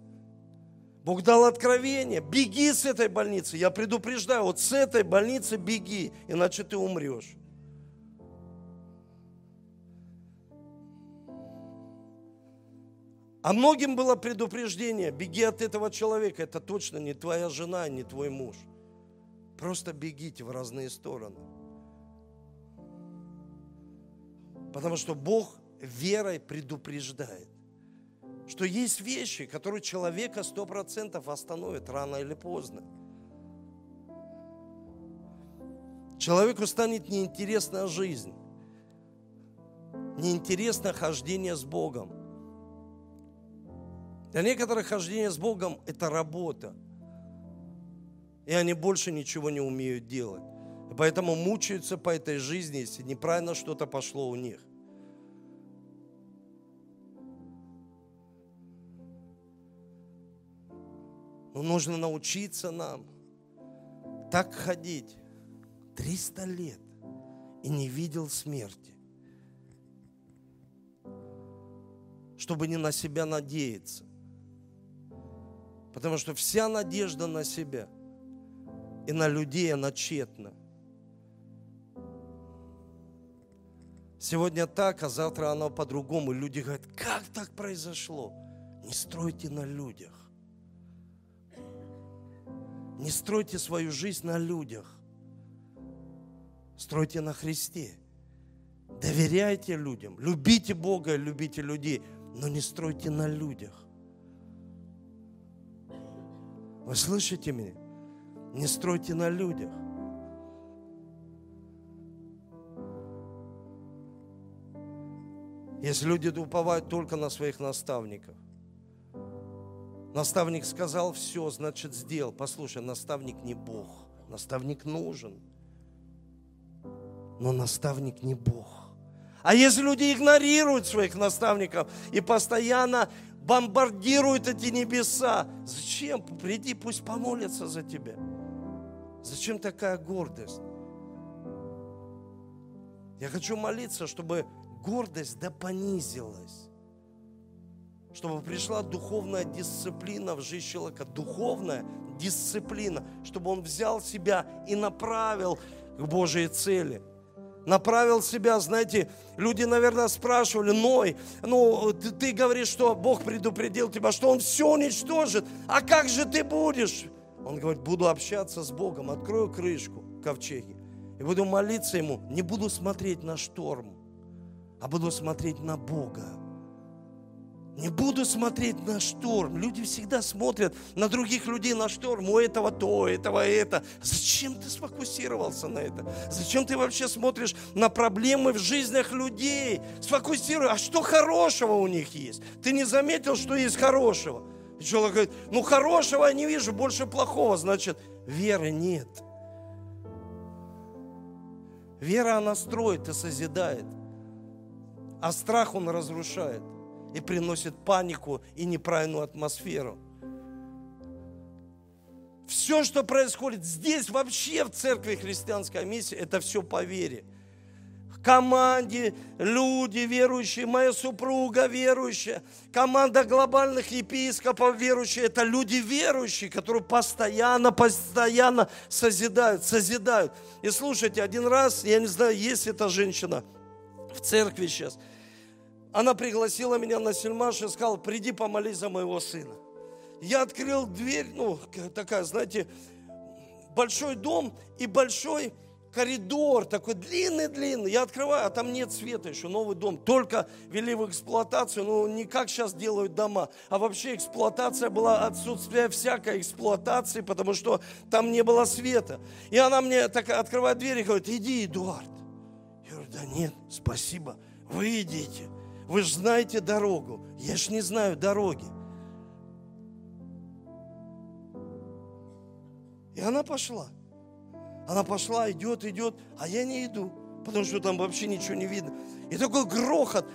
Бог дал откровение, беги с этой больницы. Я предупреждаю, вот с этой больницы беги, иначе ты умрешь. А многим было предупреждение, беги от этого человека, это точно не твоя жена, не твой муж. Просто бегите в разные стороны. Потому что Бог верой предупреждает, что есть вещи, которые человека сто процентов остановят рано или поздно. Человеку станет неинтересна жизнь, неинтересно хождение с Богом. Для некоторых хождение с Богом – это работа. И они больше ничего не умеют делать. И поэтому мучаются по этой жизни, если неправильно что-то пошло у них. Но нужно научиться нам так ходить 300 лет и не видел смерти. Чтобы не на себя надеяться. Потому что вся надежда на себя. и на людей она тщетна. Сегодня так, а завтра оно по-другому. Люди говорят, как так произошло? Не стройте на людях. Не стройте свою жизнь на людях. Стройте на Христе. Доверяйте людям. Любите Бога, любите людей. Но не стройте на людях. Вы слышите меня? Не стройте на людях. Если люди уповают только на своих наставников. Наставник сказал все, значит сделал. Послушай, наставник не Бог. Наставник нужен. Но наставник не Бог. А если люди игнорируют своих наставников и постоянно бомбардируют эти небеса, зачем? Приди, пусть помолятся за тебя. Зачем такая гордость? Я хочу молиться, чтобы гордость да понизилась. Чтобы пришла духовная дисциплина в жизнь человека. Духовная дисциплина. Чтобы он взял себя и направил к Божьей цели направил себя, знаете, люди, наверное, спрашивали, Ной, ну, ты, ты говоришь, что Бог предупредил тебя, что Он все уничтожит, а как же ты будешь? Он говорит, буду общаться с Богом, открою крышку ковчеги и буду молиться Ему, не буду смотреть на шторм, а буду смотреть на Бога. Не буду смотреть на шторм. Люди всегда смотрят на других людей на шторм. У этого то, этого это. Зачем ты сфокусировался на это? Зачем ты вообще смотришь на проблемы в жизнях людей? Сфокусируй. А что хорошего у них есть? Ты не заметил, что есть хорошего? И человек говорит, ну хорошего я не вижу, больше плохого. Значит, веры нет. Вера, она строит и созидает а страх он разрушает и приносит панику и неправильную атмосферу. Все, что происходит здесь, вообще в церкви христианской миссии, это все по вере. Команде, люди верующие, моя супруга верующая, команда глобальных епископов верующие, это люди верующие, которые постоянно, постоянно созидают, созидают. И слушайте, один раз, я не знаю, есть эта женщина в церкви сейчас, она пригласила меня на сельмаш и сказала, приди помолись за моего сына. Я открыл дверь, ну, такая, знаете, большой дом и большой коридор, такой длинный-длинный. Я открываю, а там нет света еще, новый дом. Только вели в эксплуатацию, ну, не как сейчас делают дома, а вообще эксплуатация была, отсутствие всякой эксплуатации, потому что там не было света. И она мне так открывает дверь и говорит, иди, Эдуард. Я говорю, да нет, спасибо, вы идите. Вы же знаете дорогу. Я же не знаю дороги. И она пошла. Она пошла, идет, идет, а я не иду, потому что там вообще ничего не видно. И такой грохот,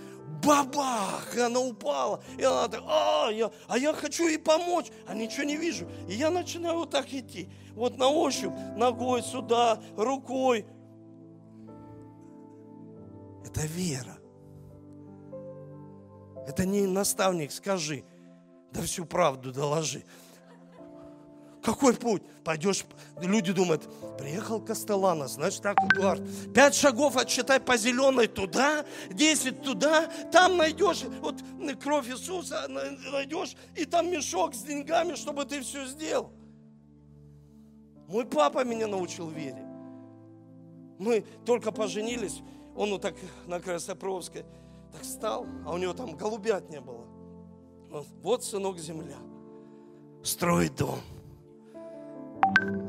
бабах, и она упала. И она так, а я, а я хочу ей помочь, а ничего не вижу. И я начинаю вот так идти, вот на ощупь, ногой сюда, рукой. Это вера. Это не наставник, скажи, да всю правду доложи. Какой путь? Пойдешь, люди думают, приехал Костелана, значит так, Эдуард, пять шагов отсчитай по зеленой туда, десять туда, там найдешь, вот кровь Иисуса найдешь, и там мешок с деньгами, чтобы ты все сделал. Мой папа меня научил вере. Мы только поженились, он вот так на Красопровской, так стал, а у него там голубят не было. Он, вот, сынок, земля. Строй дом.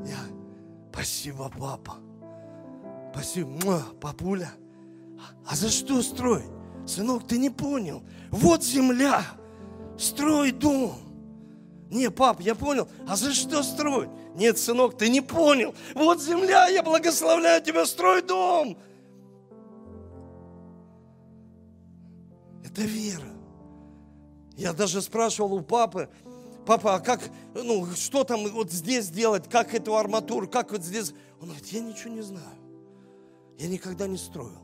Я, спасибо, папа. Спасибо, Муа, папуля. А за что строить? Сынок, ты не понял. Вот земля. Строй дом. Не, пап, я понял. А за что строить? Нет, сынок, ты не понял. Вот земля, я благословляю тебя, строй дом. Это вера. Я даже спрашивал у папы, папа, а как, ну, что там вот здесь делать, как эту арматуру, как вот здесь? Он говорит, я ничего не знаю. Я никогда не строил.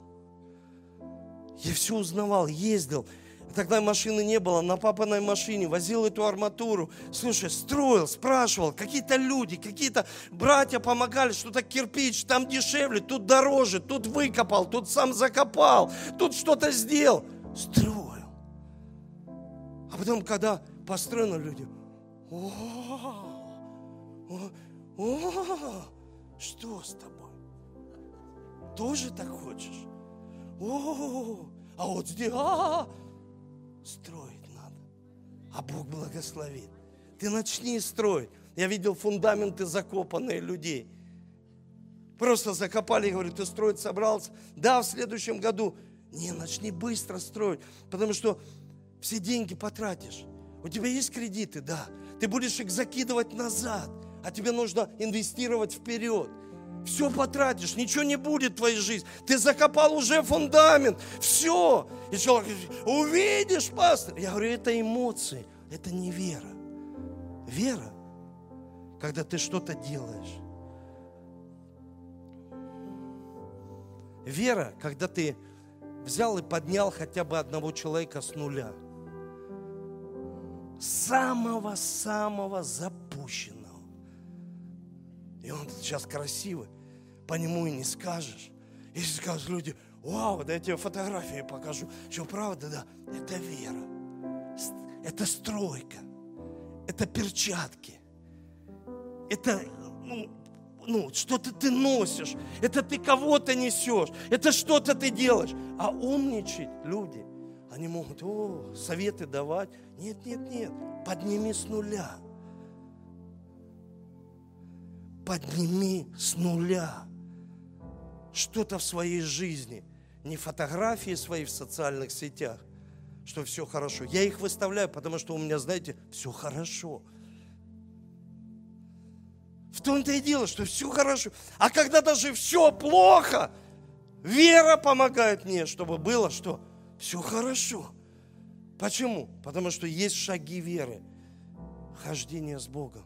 Я все узнавал, ездил. Тогда машины не было, на папиной машине возил эту арматуру. Слушай, строил, спрашивал, какие-то люди, какие-то братья помогали, что-то кирпич, там дешевле, тут дороже, тут выкопал, тут сам закопал, тут что-то сделал. Строил. А потом, когда построено, люди, о, о, о, что с тобой? Тоже так хочешь? О, а вот здесь, а, строить надо. А Бог благословит. Ты начни строить. Я видел фундаменты закопанные людей. Просто закопали и говорят, ты строить собрался? Да, в следующем году. Не, начни быстро строить, потому что все деньги потратишь. У тебя есть кредиты, да. Ты будешь их закидывать назад, а тебе нужно инвестировать вперед. Все потратишь, ничего не будет в твоей жизни. Ты закопал уже фундамент, все. И человек говорит, увидишь, пастор. Я говорю, это эмоции, это не вера. Вера, когда ты что-то делаешь. Вера, когда ты взял и поднял хотя бы одного человека с нуля – самого-самого запущенного. И он сейчас красивый, по нему и не скажешь. Если скажут люди, вау, да я тебе фотографии покажу. Что правда, да, это вера. Это стройка. Это перчатки. Это, ну, ну, что-то ты носишь. Это ты кого-то несешь. Это что-то ты делаешь. А умничать люди, они могут, о, советы давать. Нет, нет, нет. Подними с нуля. Подними с нуля что-то в своей жизни. Не фотографии свои в социальных сетях, что все хорошо. Я их выставляю, потому что у меня, знаете, все хорошо. В том-то и дело, что все хорошо. А когда даже все плохо, вера помогает мне, чтобы было что? Все хорошо. Почему? Потому что есть шаги веры. Хождение с Богом.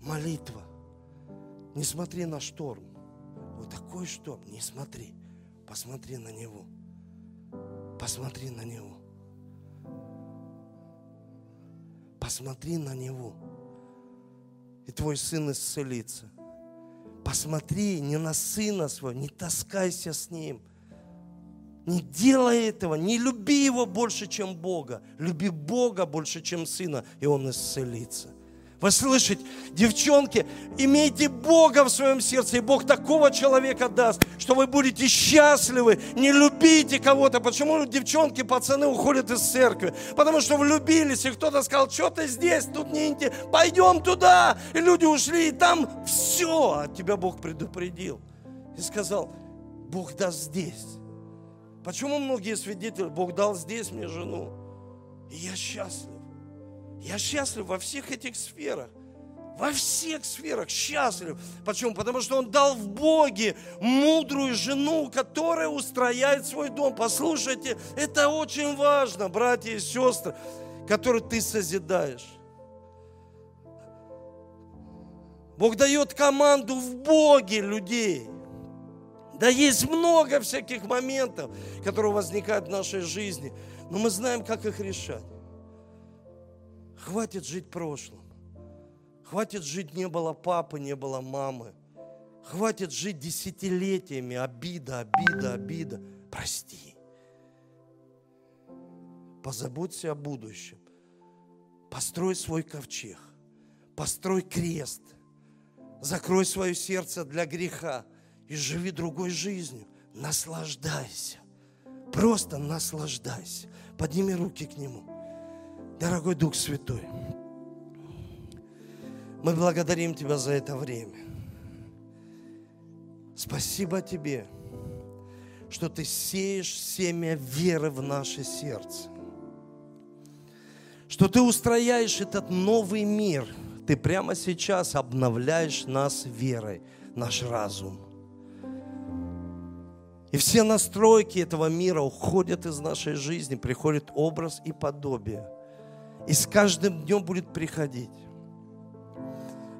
Молитва. Не смотри на шторм. Вот такой шторм. Не смотри. Посмотри на него. Посмотри на него. Посмотри на него. И твой сын исцелится. Посмотри не на сына своего, не таскайся с ним – не делай этого, не люби его больше, чем Бога. Люби Бога больше, чем Сына, и Он исцелится. Вы слышите, девчонки, имейте Бога в своем сердце, и Бог такого человека даст, что вы будете счастливы, не любите кого-то. Почему девчонки, пацаны уходят из церкви? Потому что влюбились, и кто-то сказал, что ты здесь, тут не интересно, пойдем туда. И люди ушли, и там все, а тебя Бог предупредил. И сказал, Бог даст здесь. Почему многие свидетели, Бог дал здесь мне жену, и я счастлив. Я счастлив во всех этих сферах. Во всех сферах счастлив. Почему? Потому что Он дал в Боге мудрую жену, которая устрояет свой дом. Послушайте, это очень важно, братья и сестры, которые ты созидаешь. Бог дает команду в Боге людей – да есть много всяких моментов, которые возникают в нашей жизни, но мы знаем, как их решать. Хватит жить прошлым. Хватит жить не было папы, не было мамы. Хватит жить десятилетиями. Обида, обида, обида. Прости. Позаботься о будущем. Построй свой ковчег. Построй крест. Закрой свое сердце для греха и живи другой жизнью. Наслаждайся. Просто наслаждайся. Подними руки к Нему. Дорогой Дух Святой, мы благодарим Тебя за это время. Спасибо Тебе, что Ты сеешь семя веры в наше сердце. Что Ты устрояешь этот новый мир. Ты прямо сейчас обновляешь нас верой, наш разум – и все настройки этого мира уходят из нашей жизни, приходит образ и подобие. И с каждым днем будет приходить.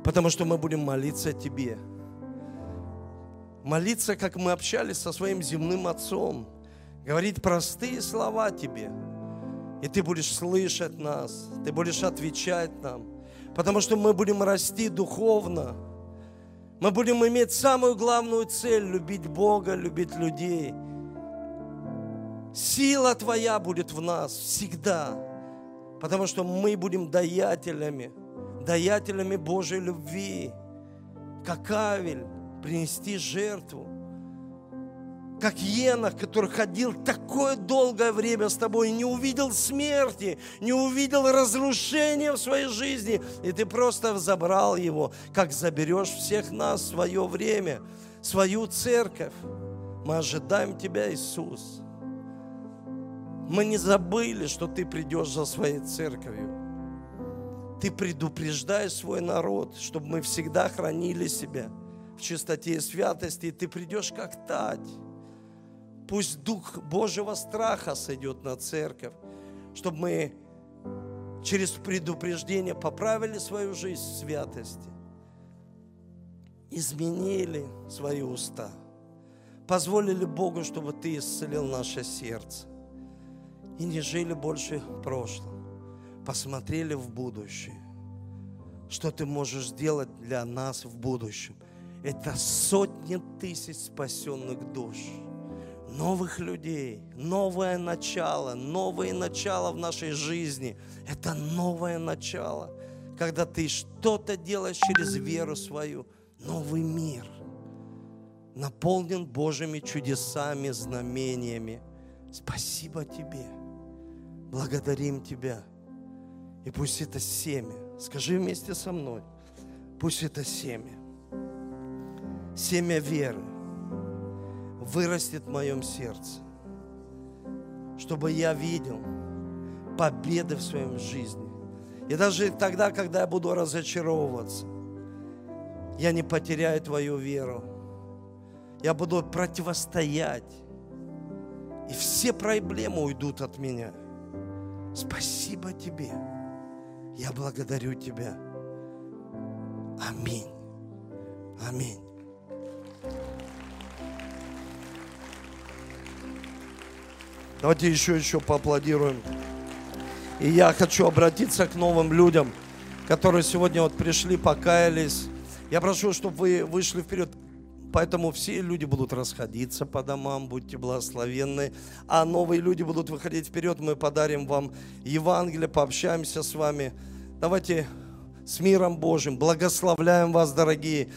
Потому что мы будем молиться Тебе. Молиться, как мы общались со своим земным отцом. говорить простые слова тебе. И ты будешь слышать нас, ты будешь отвечать нам. Потому что мы будем расти духовно. Мы будем иметь самую главную цель – любить Бога, любить людей. Сила Твоя будет в нас всегда. Потому что мы будем даятелями, даятелями Божьей любви. Как Авель, принести жертву как Енах, который ходил такое долгое время с тобой не увидел смерти, не увидел разрушения в своей жизни, и ты просто забрал его, как заберешь всех нас в свое время, свою церковь. Мы ожидаем Тебя, Иисус. Мы не забыли, что Ты придешь за своей церковью. Ты предупреждаешь свой народ, чтобы мы всегда хранили себя в чистоте и святости, и Ты придешь как тать. Пусть Дух Божьего страха сойдет на церковь, чтобы мы через предупреждение поправили свою жизнь в святости, изменили свои уста, позволили Богу, чтобы Ты исцелил наше сердце и не жили больше прошлым, посмотрели в будущее, что Ты можешь сделать для нас в будущем. Это сотни тысяч спасенных душ – новых людей, новое начало, новое начало в нашей жизни. Это новое начало, когда ты что-то делаешь через веру свою. Новый мир наполнен Божьими чудесами, знамениями. Спасибо тебе. Благодарим тебя. И пусть это семя, скажи вместе со мной, пусть это семя, семя веры, вырастет в моем сердце, чтобы я видел победы в своем жизни. И даже тогда, когда я буду разочаровываться, я не потеряю твою веру. Я буду противостоять. И все проблемы уйдут от меня. Спасибо тебе. Я благодарю тебя. Аминь. Аминь. Давайте еще, еще поаплодируем. И я хочу обратиться к новым людям, которые сегодня вот пришли, покаялись. Я прошу, чтобы вы вышли вперед. Поэтому все люди будут расходиться по домам, будьте благословенны. А новые люди будут выходить вперед, мы подарим вам Евангелие, пообщаемся с вами. Давайте с миром Божьим, благословляем вас, дорогие.